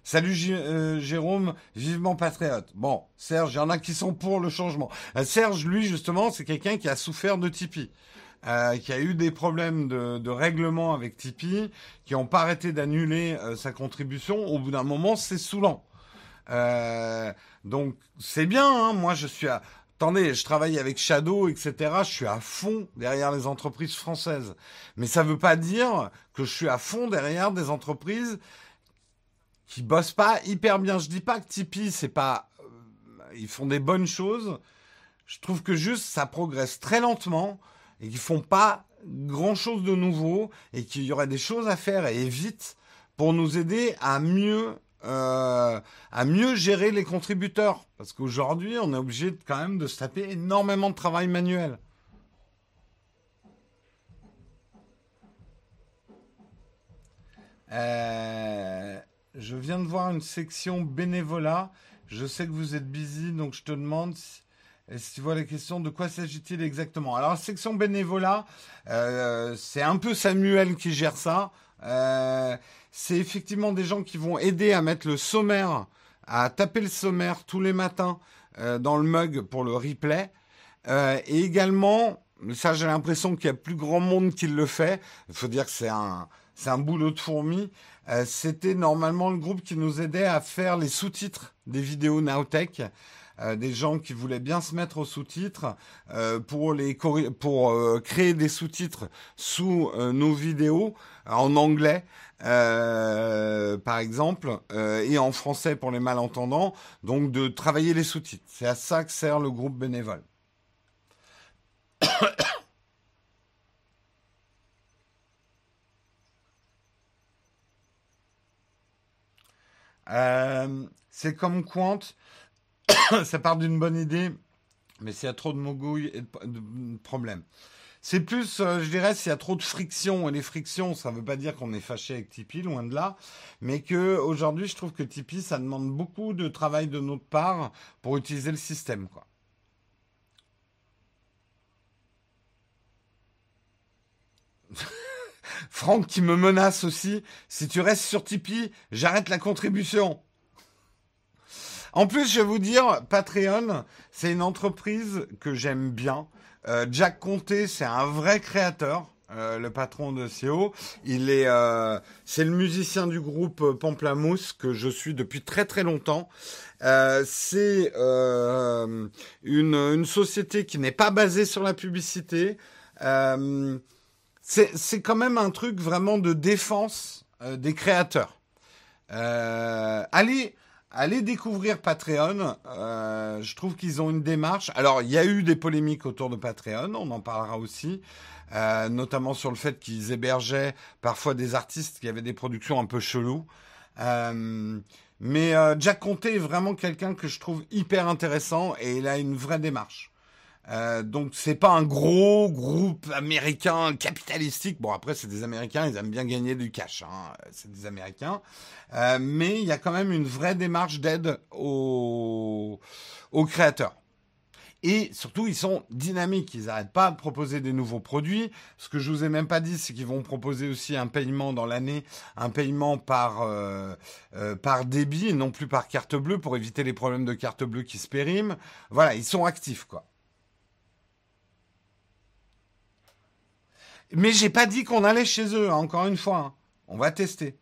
Salut euh, Jérôme, vivement patriote. Bon, Serge, il y en a qui sont pour le changement. Euh, Serge, lui, justement, c'est quelqu'un qui a souffert de Tipeee. Euh, qui a eu des problèmes de, règlement avec Tipeee, qui n'ont pas arrêté d'annuler sa contribution. Au bout d'un moment, c'est saoulant. donc, c'est bien. Hein. Moi, je suis à... Attendez, je travaille avec Shadow, etc. Je suis à fond derrière les entreprises françaises. Mais ça ne veut pas dire que je suis à fond derrière des entreprises qui bossent pas hyper bien. Je dis pas que Tipeee, c'est pas. Euh, ils font des bonnes choses. Je trouve que juste ça progresse très lentement et qu'ils font pas grand chose de nouveau et qu'il y aurait des choses à faire et vite pour nous aider à mieux euh, à mieux gérer les contributeurs parce qu'aujourd'hui on est obligé quand même de se taper énormément de travail manuel. Euh, je viens de voir une section bénévolat. Je sais que vous êtes busy, donc je te demande si, si tu vois la question de quoi s'agit-il exactement? Alors, section bénévolat, euh, c'est un peu Samuel qui gère ça. Euh, c'est effectivement des gens qui vont aider à mettre le sommaire, à taper le sommaire tous les matins dans le mug pour le replay. et également, ça j'ai l'impression qu'il y a plus grand monde qui le fait. Il faut dire que c'est un c'est un boulot de fourmi. Euh, c'était normalement le groupe qui nous aidait à faire les sous-titres des vidéos Nowtech. Euh, des gens qui voulaient bien se mettre aux sous-titres euh, pour les pour créer des sous-titres sous nos vidéos en anglais par exemple et en français pour les malentendants donc de travailler les sous-titres c'est à ça que sert le groupe bénévole Euh, c'est comme Quant, ça part d'une bonne idée, mais s'il y a trop de mogouilles et de, problèmes. C'est plus, euh, je dirais, s'il y a trop de friction, et les frictions, ça ne veut pas dire qu'on est fâché avec Tipeee, loin de là, mais que aujourd'hui, je trouve que Tipeee, ça demande beaucoup de travail de notre part pour utiliser le système, quoi. Franck qui me menace aussi. Si tu restes sur Tipeee, j'arrête la contribution. En plus, je vais vous dire, Patreon, c'est une entreprise que j'aime bien. Euh, Jack Conté, c'est un vrai créateur. Euh, le patron de CEO, il est, euh, c'est le musicien du groupe Pamplamousse que je suis depuis très très longtemps. c'est une, une société qui n'est pas basée sur la publicité c'est quand même un truc vraiment de défense euh, des créateurs. Euh, allez, allez découvrir Patreon. Euh, je trouve qu'ils ont une démarche. Alors, il y a eu des polémiques autour de Patreon, on en parlera aussi. notamment sur le fait qu'ils hébergeaient parfois des artistes qui avaient des productions un peu cheloues. mais Jack Conté est vraiment quelqu'un que je trouve hyper intéressant et il a une vraie démarche. Euh, donc c'est pas un gros groupe américain capitalistique. Bon après c'est des Américains, ils aiment bien gagner du cash. Hein. C'est des Américains, euh, mais il y a quand même une vraie démarche d'aide aux, créateurs. Et surtout, ils sont dynamiques. Ils n'arrêtent pas de proposer des nouveaux produits. Ce que je vous ai même pas dit, c'est qu'ils vont proposer aussi un paiement dans l'année, un paiement par euh, euh, par débit et non plus par carte bleue pour éviter les problèmes de carte bleue qui se périment. Voilà, ils sont actifs quoi. Mais j'ai pas dit qu'on allait chez eux, hein, encore une fois. Hein. On va tester.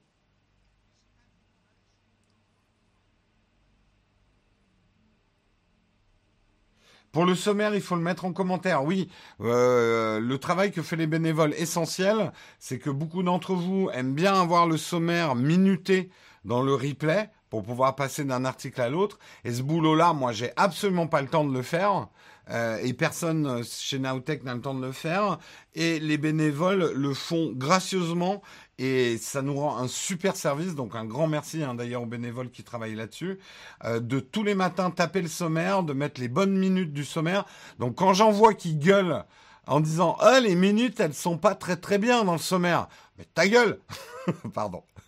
Pour le sommaire, il faut le mettre en commentaire. Oui, euh, le travail que fait les bénévoles essentiel, c'est que beaucoup d'entre vous aiment bien avoir le sommaire minuté dans le replay pour pouvoir passer d'un article à l'autre. Et ce boulot-là, moi, j'ai absolument pas le temps de le faire. Euh, et personne chez Nowtech n'a le temps de le faire. Et les bénévoles le font gracieusement et ça nous rend un super service. Donc un grand merci hein, d'ailleurs aux bénévoles qui travaillent là-dessus. Euh, de tous les matins taper le sommaire, de mettre les bonnes minutes du sommaire. Donc quand j'en vois qui gueulent en disant ah les minutes elles sont pas très très bien dans le sommaire, mais ta gueule, pardon.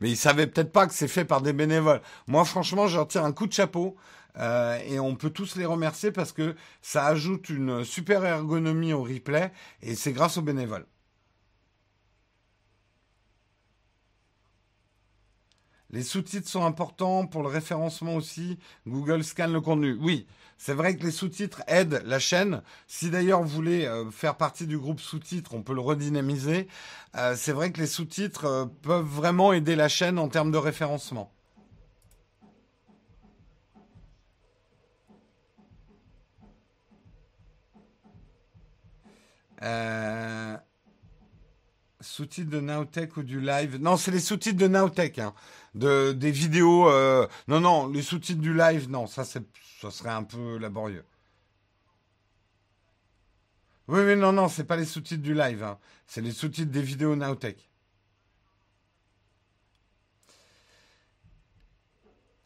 mais ils savaient peut-être pas que c'est fait par des bénévoles. Moi franchement je retire un coup de chapeau. Euh, et on peut tous les remercier parce que ça ajoute une super ergonomie au replay et c'est grâce aux bénévoles. Les sous-titres sont importants pour le référencement aussi. Google scanne le contenu. Oui, c'est vrai que les sous-titres aident la chaîne. Si d'ailleurs vous voulez euh, faire partie du groupe sous-titres, on peut le redynamiser. Euh, c'est vrai que les sous-titres peuvent vraiment aider la chaîne en termes de référencement. Sous-titres de Nowtech ou du live? Non, c'est les sous-titres de Nowtech. Hein. De, des vidéos. Euh, non, non, les sous-titres du live, non, ça, ça serait un peu laborieux. Oui, mais non, non, c'est pas les sous-titres du live. Hein. C'est les sous-titres des vidéos Nowtech.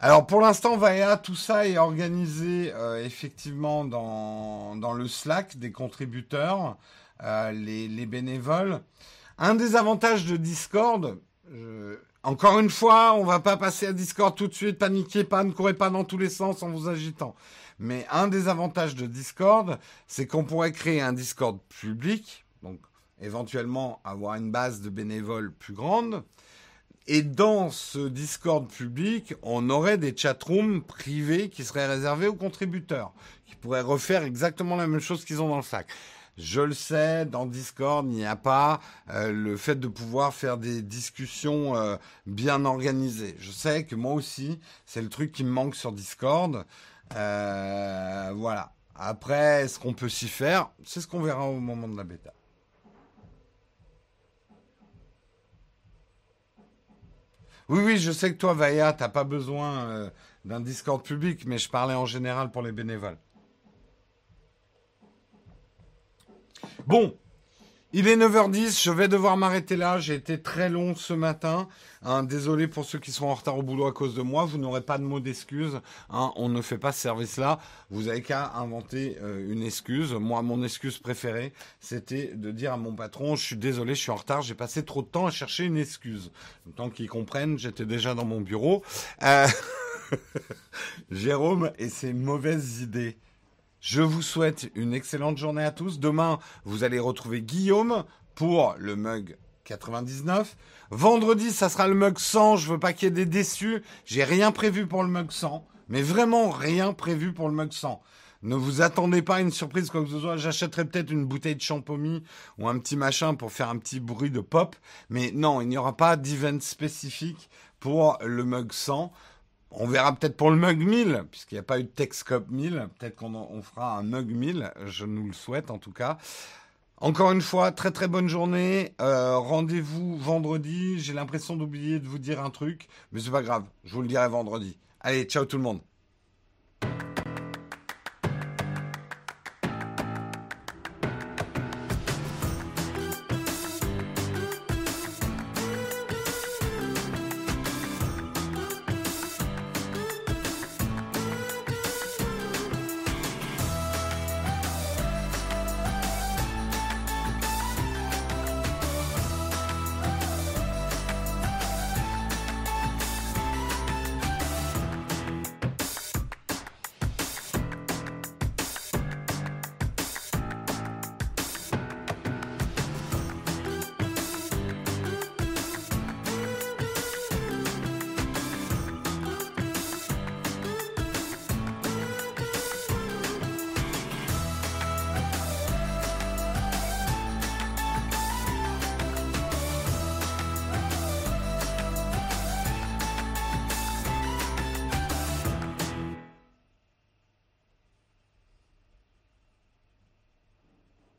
Alors pour l'instant, Vaea, tout ça est organisé euh, effectivement dans, dans, le Slack des contributeurs, euh, les, les, bénévoles. Un des avantages de Discord, encore une fois, on va pas passer à Discord tout de suite, paniquez pas, ne courez pas dans tous les sens en vous agitant. Mais un des avantages de Discord, c'est qu'on pourrait créer un Discord public, donc éventuellement avoir une base de bénévoles plus grande. Et dans ce Discord public, on aurait des chatrooms privés qui seraient réservés aux contributeurs, qui pourraient refaire exactement la même chose qu'ils ont dans le Slack. Je le sais, dans Discord, il n'y a pas euh, le fait de pouvoir faire des discussions euh, bien organisées. Je sais que moi aussi, c'est le truc qui me manque sur Discord. Euh, voilà. Après, est-ce qu'on peut s'y faire? C'est ce qu'on verra au moment de la bêta. Oui, oui, je sais que toi, Vaya, t'as pas besoin d'un Discord public, mais je parlais en général pour les bénévoles. Bon, il est 9h10, je vais devoir m'arrêter là. J'ai été très long ce matin. Hein, désolé pour ceux qui sont en retard au boulot à cause de moi. Vous n'aurez pas de mot d'excuse. Hein, on ne fait pas ce service-là. Vous avez qu'à inventer euh, une excuse. Moi, mon excuse préférée, c'était de dire à mon patron, je suis désolé, je suis en retard. J'ai passé trop de temps à chercher une excuse. Temps qu'ils comprennent, j'étais déjà dans mon bureau. Euh... Jérôme et ses mauvaises idées. Je vous souhaite une excellente journée à tous. Demain, vous allez retrouver Guillaume pour le mug 99. Vendredi, ça sera le mug 100. Je veux pas qu'il y ait des déçus. J'ai rien prévu pour le mug 100. Mais vraiment rien prévu pour le mug 100. Ne vous attendez pas à une surprise quoi que ce soit. J'achèterai peut-être une bouteille de champomy ou un petit machin pour faire un petit bruit de pop. Mais non, il n'y aura pas d'event spécifique pour le mug 100. On verra peut-être pour le mug 1000, puisqu'il n'y a pas eu de Texcop 1000. Peut-être qu'on fera un mug 1000. Je nous le souhaite en tout cas. Encore une fois, très très bonne journée. Euh, rendez-vous vendredi. J'ai l'impression d'oublier de vous dire un truc, mais c'est pas grave. Je vous le dirai vendredi. Allez, ciao tout le monde.